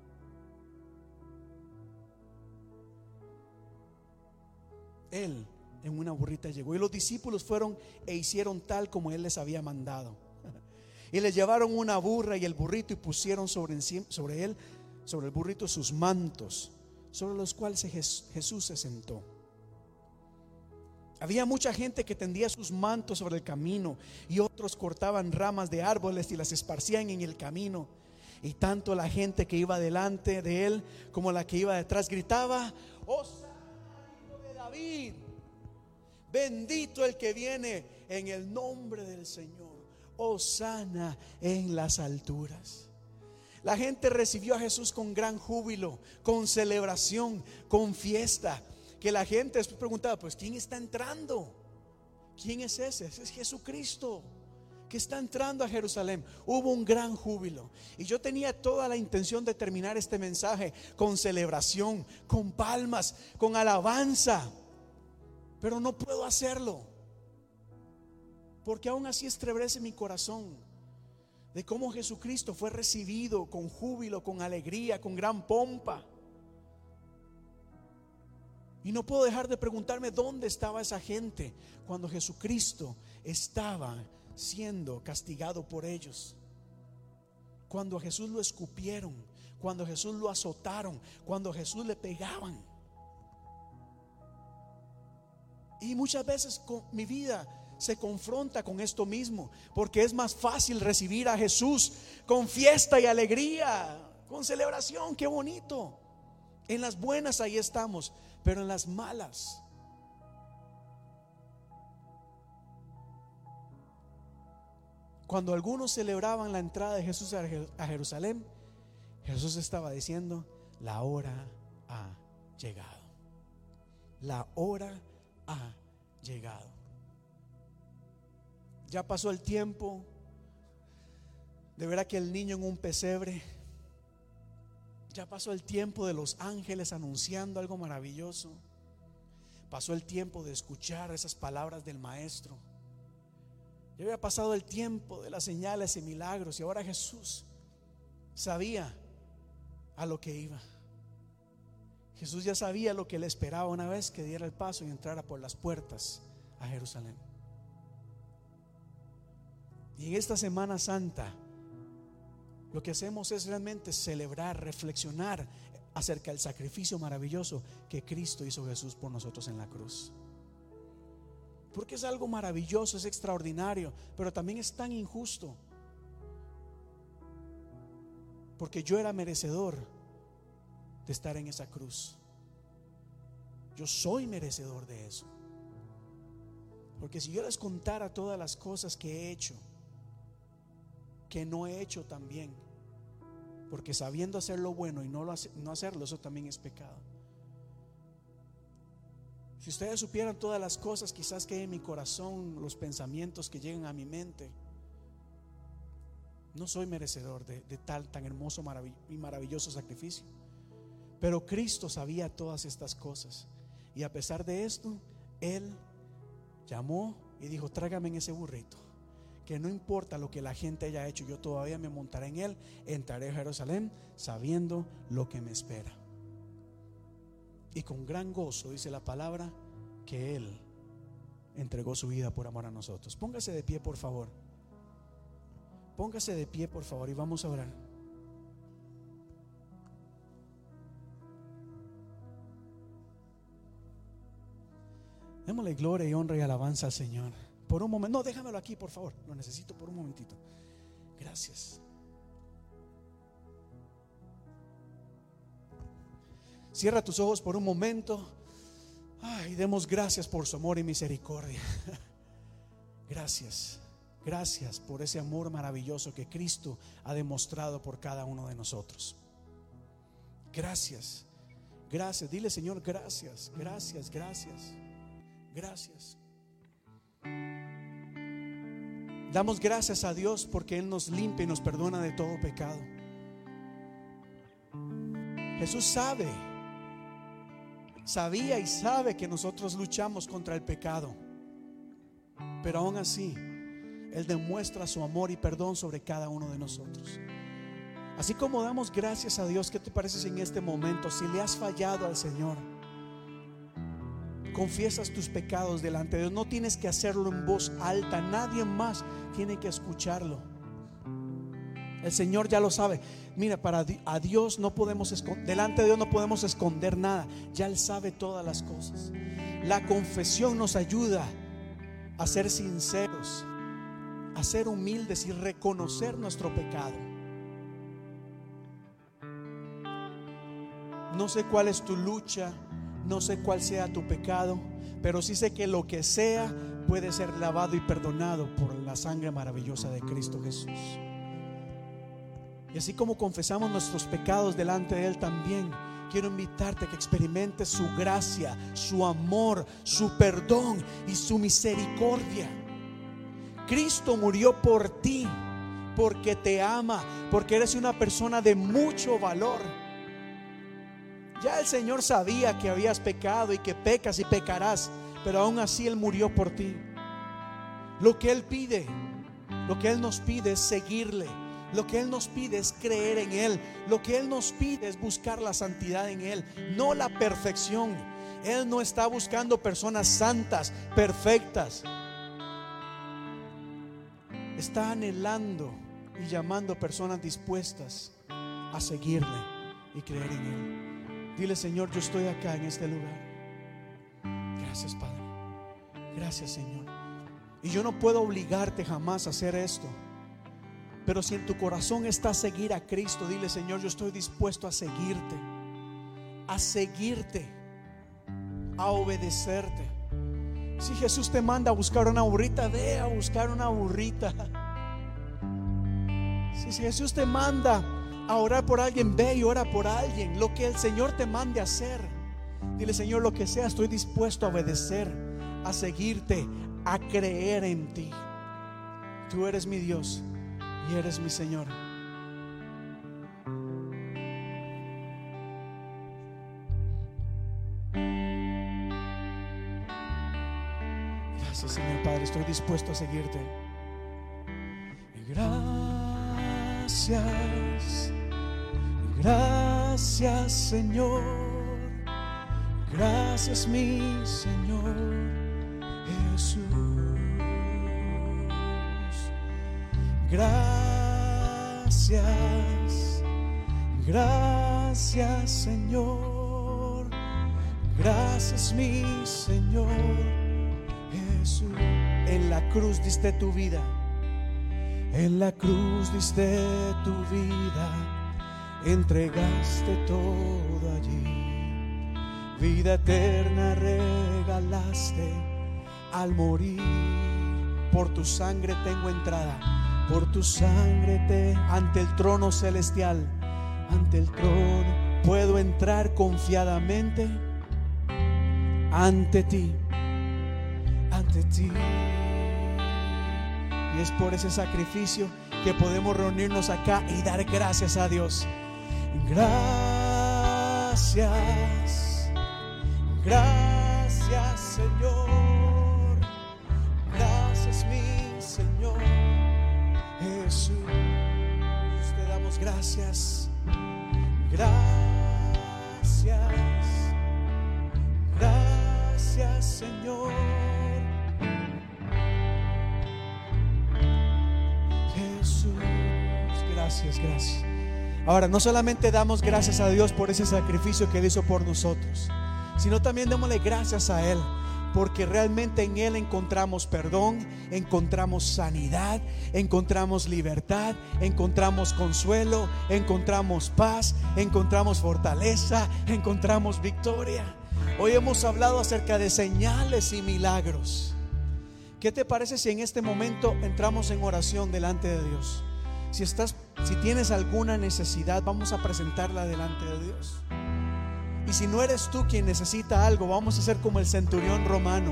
Él en una burrita llegó y los discípulos fueron e hicieron tal como él les había mandado. Y le llevaron una burra y el burrito y pusieron sobre, sobre él, sobre el burrito sus mantos, sobre los cuales Jesús se sentó. Había mucha gente que tendía sus mantos sobre el camino y otros cortaban ramas de árboles y las esparcían en el camino. Y tanto la gente que iba delante de él como la que iba detrás gritaba, Osana, hijo de David, bendito el que viene en el nombre del Señor, Osana en las alturas. La gente recibió a Jesús con gran júbilo, con celebración, con fiesta que la gente después preguntaba, pues ¿quién está entrando? ¿Quién es ese? Ese es Jesucristo que está entrando a Jerusalén. Hubo un gran júbilo. Y yo tenía toda la intención de terminar este mensaje con celebración, con palmas, con alabanza. Pero no puedo hacerlo. Porque aún así estrebrece mi corazón de cómo Jesucristo fue recibido con júbilo, con alegría, con gran pompa. Y no puedo dejar de preguntarme dónde estaba esa gente cuando Jesucristo estaba siendo castigado por ellos. cuando a Jesús lo escupieron, cuando a Jesús lo azotaron, cuando a Jesús le pegaban. Y muchas veces con mi vida se confronta con esto mismo, porque es más fácil recibir a Jesús con fiesta y alegría, con celebración, qué bonito. En las buenas ahí estamos, pero en las malas. Cuando algunos celebraban la entrada de Jesús a Jerusalén, Jesús estaba diciendo, la hora ha llegado. La hora ha llegado. Ya pasó el tiempo de ver a aquel niño en un pesebre. Ya pasó el tiempo de los ángeles anunciando algo maravilloso. Pasó el tiempo de escuchar esas palabras del maestro. Ya había pasado el tiempo de las señales y milagros y ahora Jesús sabía a lo que iba. Jesús ya sabía lo que le esperaba una vez que diera el paso y entrara por las puertas a Jerusalén. Y en esta Semana Santa lo que hacemos es realmente celebrar, reflexionar acerca del sacrificio maravilloso que Cristo hizo Jesús por nosotros en la cruz. Porque es algo maravilloso, es extraordinario, pero también es tan injusto. Porque yo era merecedor de estar en esa cruz. Yo soy merecedor de eso. Porque si yo les contara todas las cosas que he hecho, que no he hecho también. Porque sabiendo hacer lo bueno y no, lo no hacerlo, eso también es pecado. Si ustedes supieran todas las cosas quizás que hay en mi corazón, los pensamientos que llegan a mi mente, no soy merecedor de, tal tan hermoso y maravilloso sacrificio. Pero Cristo sabía todas estas cosas. Y a pesar de esto, Él llamó y dijo, trágame en ese burrito que no importa lo que la gente haya hecho, yo todavía me montaré en él, entraré a Jerusalén sabiendo lo que me espera. Y con gran gozo dice la palabra que él entregó su vida por amor a nosotros. Póngase de pie, por favor. Póngase de pie, por favor, y vamos a orar. Démosle gloria y honra y alabanza al Señor por un momento. No, déjamelo aquí, por favor. Lo necesito por un momentito. Gracias. Cierra tus ojos por un momento. Ay, demos gracias por su amor y misericordia. Gracias. Gracias por ese amor maravilloso que Cristo ha demostrado por cada uno de nosotros. Gracias. Gracias. Dile, Señor, gracias. Gracias, gracias. Gracias. Damos gracias a Dios porque Él nos limpia y nos perdona de todo pecado. Jesús sabe, sabía y sabe que nosotros luchamos contra el pecado. Pero aún así, Él demuestra su amor y perdón sobre cada uno de nosotros. Así como damos gracias a Dios, ¿qué te parece en este momento? Si le has fallado al Señor, confiesas tus pecados delante de Dios. No tienes que hacerlo en voz alta, nadie más tiene que escucharlo. El Señor ya lo sabe. Mira, para a Dios no podemos delante de Dios no podemos esconder nada. Ya Él sabe todas las cosas. La confesión nos ayuda a ser sinceros, a ser humildes y reconocer nuestro pecado. No sé cuál es tu lucha, no sé cuál sea tu pecado, pero sí sé que lo que sea puede ser lavado y perdonado por la sangre maravillosa de Cristo Jesús. Y así como confesamos nuestros pecados delante de Él también, quiero invitarte a que experimentes su gracia, su amor, su perdón y su misericordia. Cristo murió por ti, porque te ama, porque eres una persona de mucho valor. Ya el Señor sabía que habías pecado y que pecas y pecarás, pero aún así Él murió por ti. Lo que Él pide, lo que Él nos pide es seguirle. Lo que Él nos pide es creer en Él. Lo que Él nos pide es buscar la santidad en Él, no la perfección. Él no está buscando personas santas, perfectas. Está anhelando y llamando personas dispuestas a seguirle y creer en Él. Dile, Señor, yo estoy acá en este lugar. Gracias, Padre. Gracias, Señor. Y yo no puedo obligarte jamás a hacer esto. Pero si en tu corazón está seguir a Cristo, dile, Señor, yo estoy dispuesto a seguirte. A seguirte. A obedecerte. Si Jesús te manda a buscar una burrita, ve a buscar una burrita. Si Jesús te manda a orar por alguien, ve y ora por alguien. Lo que el Señor te mande a hacer. Dile, Señor, lo que sea, estoy dispuesto a obedecer, a seguirte, a creer en ti. Tú eres mi Dios y eres mi Señor. Gracias, Señor Padre, estoy dispuesto a seguirte. Gracias, gracias, Señor. Gracias, mi Señor Jesús. Gracias, gracias Señor, gracias mi Señor Jesús. En la cruz diste tu vida, en la cruz diste tu vida, entregaste todo allí. Vida eterna regalaste al morir. Por tu sangre tengo entrada por tu sangre te ante el trono celestial, ante el trono puedo entrar confiadamente ante ti, ante ti. Y es por ese sacrificio que podemos reunirnos acá y dar gracias a Dios. Gracias, gracias Señor, gracias mi Señor. Jesús, te damos gracias, gracias, gracias Señor. Jesús, gracias, gracias. Ahora, no solamente damos gracias a Dios por ese sacrificio que Él hizo por nosotros, sino también démosle gracias a Él porque realmente en Él encontramos perdón, encontramos sanidad, encontramos libertad, encontramos consuelo, encontramos paz, encontramos fortaleza, encontramos victoria. Hoy hemos hablado acerca de señales y milagros. ¿Qué te parece si en este momento entramos en oración delante de Dios? Si estás si tienes alguna necesidad, vamos a presentarla delante de Dios. Y si no eres tú quien necesita algo, vamos a ser como el centurión romano.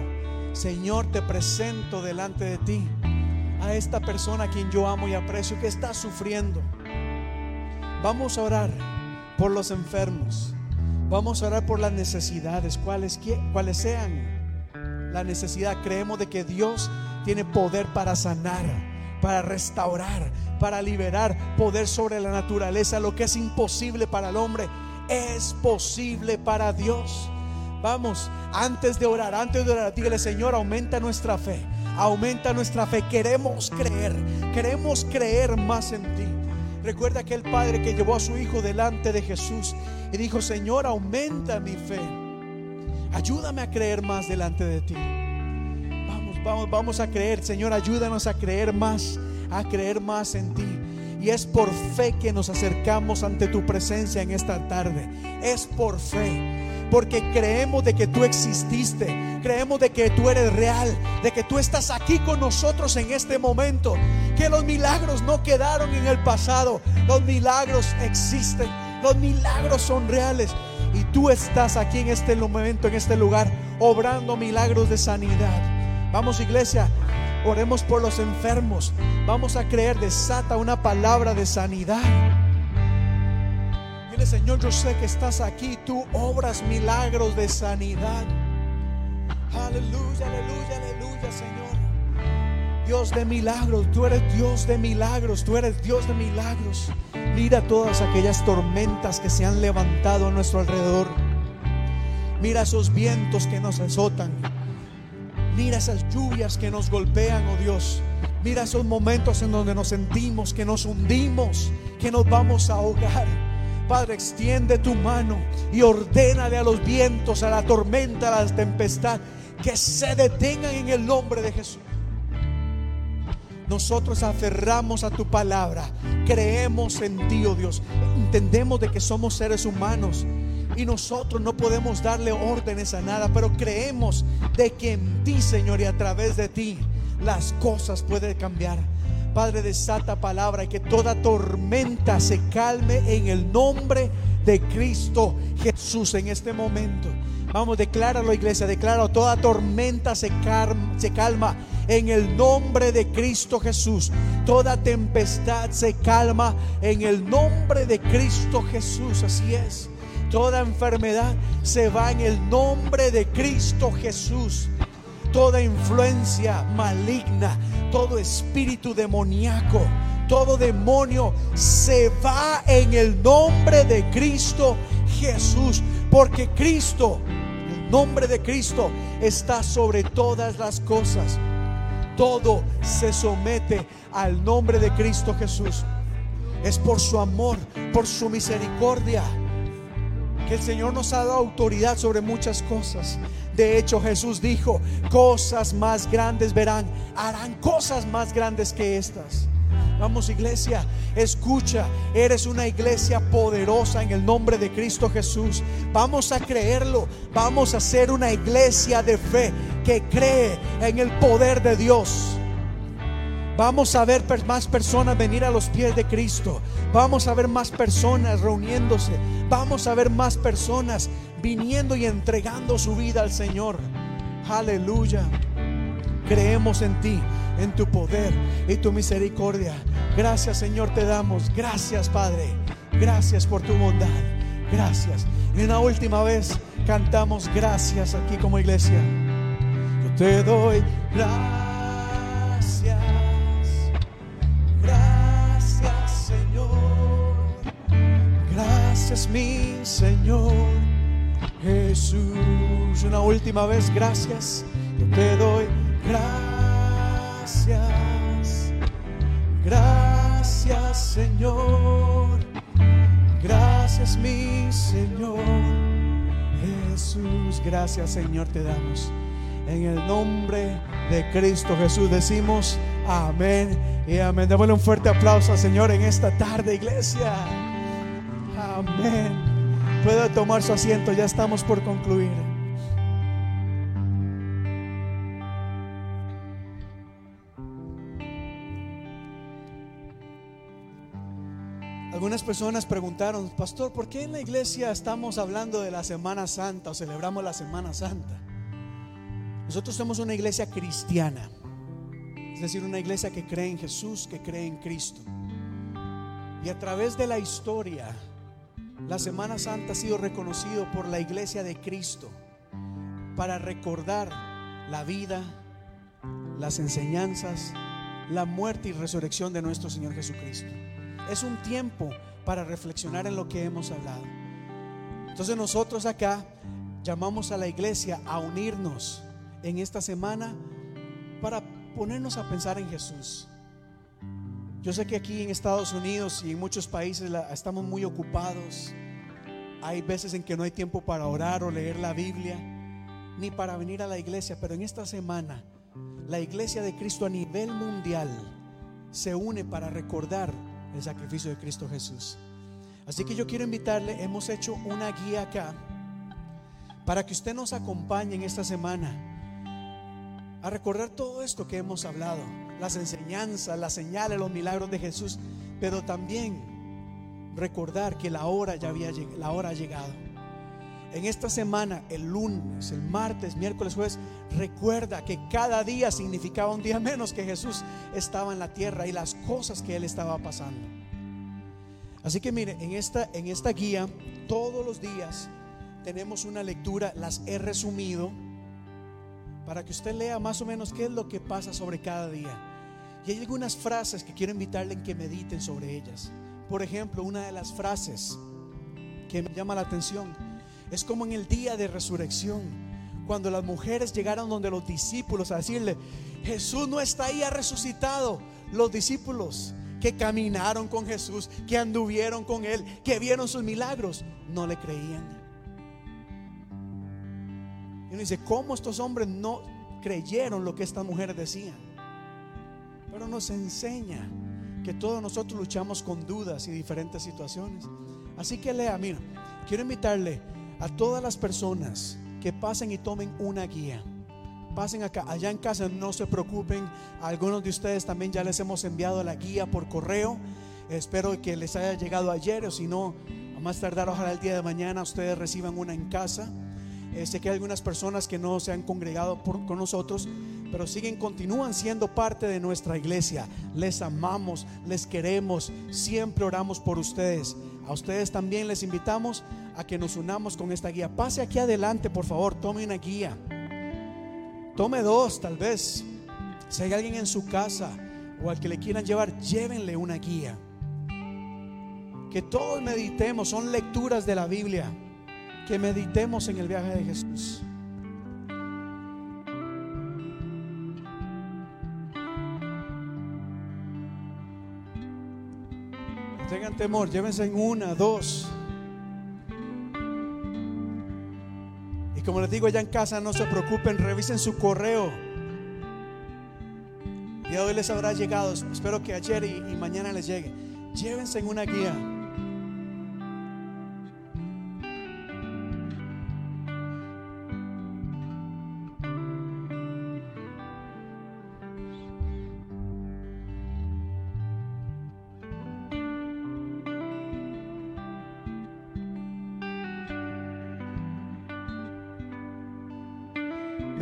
Señor, te presento delante de ti a esta persona a quien yo amo y aprecio que está sufriendo. Vamos a orar por los enfermos. Vamos a orar por las necesidades, cuales, cuales sean la necesidad. Creemos de que Dios tiene poder para sanar, para restaurar, para liberar, poder sobre la naturaleza, lo que es imposible para el hombre es posible para Dios. Vamos, antes de orar, antes de orar, dígale, Señor, aumenta nuestra fe. Aumenta nuestra fe. Queremos creer. Queremos creer más en ti. Recuerda aquel padre que llevó a su hijo delante de Jesús y dijo, Señor, aumenta mi fe. Ayúdame a creer más delante de ti. Vamos, vamos, a creer. Señor, ayúdanos a creer más, a creer más en ti. Y es por fe que nos acercamos ante tu presencia en esta tarde. Es por fe. Porque creemos de que tú exististe. Creemos de que tú eres real. De que tú estás aquí con nosotros en este momento. Que los milagros no quedaron en el pasado. Los milagros existen. Los milagros son reales. Y tú estás aquí en este momento, en este lugar, obrando milagros de sanidad. Vamos iglesia, Oremos por los enfermos. Vamos a creer, desata una palabra de sanidad. Dile, Señor, yo sé que estás aquí. Tú obras milagros de sanidad. Aleluya, aleluya, aleluya, Señor. Dios de milagros, tú eres Dios de milagros, tú eres Dios de milagros. Mira todas aquellas tormentas que se han levantado a nuestro alrededor. Mira esos vientos que nos azotan. Mira esas lluvias que nos golpean, oh Dios. Mira esos momentos en donde nos sentimos que nos hundimos, que nos vamos a ahogar. Padre, extiende tu mano y ordénale a los vientos, a la tormenta, a la tempestad, que se detengan en el nombre de Jesús. Nosotros aferramos a tu palabra, creemos en ti, oh Dios. Entendemos de que somos seres humanos y nosotros no podemos darle órdenes a nada, pero creemos de que en ti, Señor, y a través de ti las cosas pueden cambiar. Padre, desata palabra y que toda tormenta se calme en el nombre de Cristo Jesús en este momento. Vamos, decláralo iglesia, decláralo. Toda tormenta se, se calma en el nombre de Cristo Jesús. Toda tempestad se calma en el nombre de Cristo Jesús. Así es. Toda enfermedad se va en el nombre de Cristo Jesús. Toda influencia maligna, todo espíritu demoníaco, todo demonio se va en el nombre de Cristo Jesús. Porque Cristo, el nombre de Cristo está sobre todas las cosas. Todo se somete al nombre de Cristo Jesús. Es por su amor, por su misericordia el Señor nos ha dado autoridad sobre muchas cosas. De hecho, Jesús dijo, cosas más grandes verán, harán cosas más grandes que estas. Vamos iglesia, escucha, eres una iglesia poderosa en el nombre de Cristo Jesús. Vamos a creerlo, vamos a ser una iglesia de fe que cree en el poder de Dios. Vamos a ver más personas venir a los pies de Cristo. Vamos a ver más personas reuniéndose. Vamos a ver más personas viniendo y entregando su vida al Señor. Aleluya. Creemos en ti, en tu poder y tu misericordia. Gracias Señor te damos. Gracias Padre. Gracias por tu bondad. Gracias. Y una última vez cantamos gracias aquí como iglesia. Yo te doy gracias. Gracias mi Señor Jesús. Una última vez, gracias. Yo te doy gracias. Gracias Señor. Gracias mi Señor Jesús. Gracias Señor te damos. En el nombre de Cristo Jesús decimos amén y amén. Démosle un fuerte aplauso al Señor en esta tarde, iglesia. Amén. Puede tomar su asiento, ya estamos por concluir. Algunas personas preguntaron, pastor, ¿por qué en la iglesia estamos hablando de la Semana Santa o celebramos la Semana Santa? Nosotros somos una iglesia cristiana, es decir, una iglesia que cree en Jesús, que cree en Cristo. Y a través de la historia, la Semana Santa ha sido reconocido por la iglesia de Cristo para recordar la vida, las enseñanzas, la muerte y resurrección de nuestro Señor Jesucristo. Es un tiempo para reflexionar en lo que hemos hablado. Entonces nosotros acá llamamos a la iglesia a unirnos en esta semana para ponernos a pensar en Jesús. Yo sé que aquí en Estados Unidos y en muchos países estamos muy ocupados. Hay veces en que no hay tiempo para orar o leer la Biblia, ni para venir a la iglesia, pero en esta semana la iglesia de Cristo a nivel mundial se une para recordar el sacrificio de Cristo Jesús. Así que yo quiero invitarle, hemos hecho una guía acá para que usted nos acompañe en esta semana a recordar todo esto que hemos hablado, las enseñanzas, las señales, los milagros de Jesús, pero también recordar que la hora ya había la hora ha llegado. En esta semana, el lunes, el martes, miércoles, jueves, recuerda que cada día significaba un día menos que Jesús estaba en la tierra y las cosas que él estaba pasando. Así que mire, en esta, en esta guía, todos los días tenemos una lectura, las he resumido para que usted lea más o menos qué es lo que pasa sobre cada día. Y hay algunas frases que quiero invitarle en que mediten sobre ellas. Por ejemplo, una de las frases que me llama la atención es como en el día de resurrección, cuando las mujeres llegaron donde los discípulos a decirle, Jesús no está ahí, ha resucitado. Los discípulos que caminaron con Jesús, que anduvieron con Él, que vieron sus milagros, no le creían. Y uno dice, ¿cómo estos hombres no creyeron lo que estas mujeres decían? Pero nos enseña que todos nosotros luchamos con dudas y diferentes situaciones. Así que lea, mira, quiero invitarle a todas las personas que pasen y tomen una guía. Pasen acá, allá en casa, no se preocupen. Algunos de ustedes también ya les hemos enviado la guía por correo. Espero que les haya llegado ayer o si no, a más tardar, ojalá el día de mañana ustedes reciban una en casa. Eh, sé que hay algunas personas que no se han congregado con nosotros, pero siguen, continúan siendo parte de nuestra iglesia. Les amamos, les queremos, siempre oramos por ustedes. A ustedes también les invitamos a que nos unamos con esta guía. Pase aquí adelante, por favor, tome una guía. Tome dos, tal vez. Si hay alguien en su casa o al que le quieran llevar, llévenle una guía. Que todos meditemos, son lecturas de la Biblia que meditemos en el viaje de Jesús. Tengan temor, llévense en una, dos. Y como les digo allá en casa, no se preocupen, revisen su correo. Y hoy les habrá llegado. Espero que ayer y, y mañana les llegue. Llévense en una guía.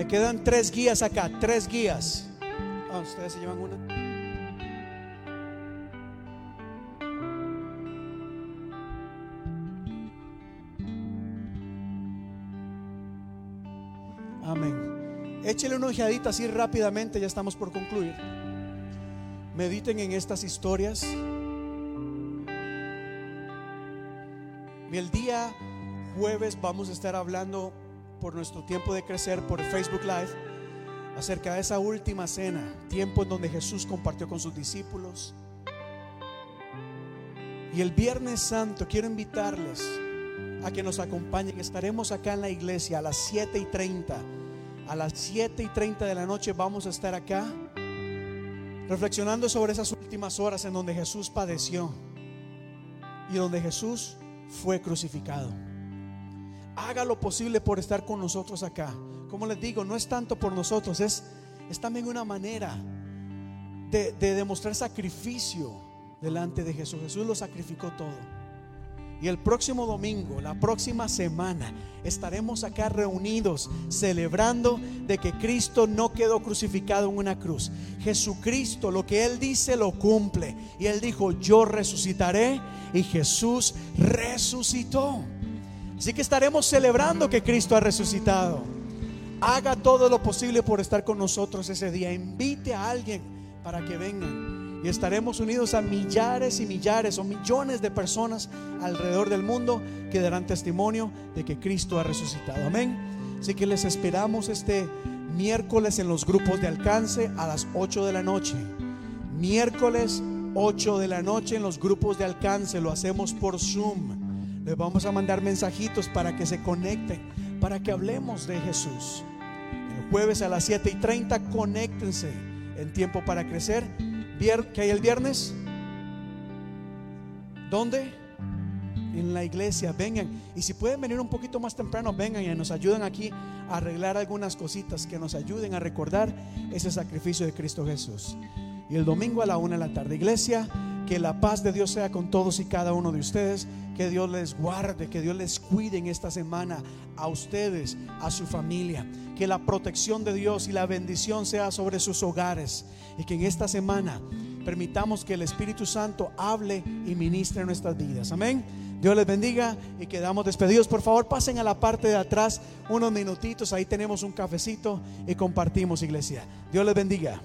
Quedan tres guías acá, tres guías. Ah, ustedes se llevan una. Amén. Échele una ojeadita así rápidamente, ya estamos por concluir. Mediten en estas historias. Y el día jueves vamos a estar hablando por nuestro tiempo de crecer por Facebook Live acerca de esa última cena, tiempo en donde Jesús compartió con sus discípulos. Y el Viernes Santo quiero invitarles a que nos acompañen. Estaremos acá en la iglesia a las 7 y 30. A las 7 y 30 de la noche vamos a estar acá reflexionando sobre esas últimas horas en donde Jesús padeció y donde Jesús fue crucificado. Haga lo posible por estar con nosotros acá. Como les digo, no es tanto por nosotros, es, es también una manera de, de demostrar sacrificio delante de Jesús. Jesús lo sacrificó todo. Y el próximo domingo, la próxima semana, estaremos acá reunidos celebrando de que Cristo no quedó crucificado en una cruz. Jesucristo lo que Él dice lo cumple. Y Él dijo, yo resucitaré. Y Jesús resucitó. Así que estaremos celebrando que Cristo ha resucitado. Haga todo lo posible por estar con nosotros ese día. Invite a alguien para que vengan. Y estaremos unidos a millares y millares o millones de personas alrededor del mundo que darán testimonio de que Cristo ha resucitado. Amén. Así que les esperamos este miércoles en los grupos de alcance a las 8 de la noche. Miércoles 8 de la noche en los grupos de alcance. Lo hacemos por Zoom. Les vamos a mandar mensajitos para que se conecten, para que hablemos de Jesús. El jueves a las 7 y 30, conéctense en tiempo para crecer. ¿Qué hay el viernes? ¿Dónde? En la iglesia, vengan. Y si pueden venir un poquito más temprano, vengan y nos ayuden aquí a arreglar algunas cositas que nos ayuden a recordar ese sacrificio de Cristo Jesús. Y el domingo a la una de la tarde, iglesia, que la paz de Dios sea con todos y cada uno de ustedes. Que Dios les guarde, que Dios les cuide en esta semana a ustedes, a su familia. Que la protección de Dios y la bendición sea sobre sus hogares. Y que en esta semana permitamos que el Espíritu Santo hable y ministre nuestras vidas. Amén. Dios les bendiga y quedamos despedidos. Por favor, pasen a la parte de atrás unos minutitos. Ahí tenemos un cafecito y compartimos, iglesia. Dios les bendiga.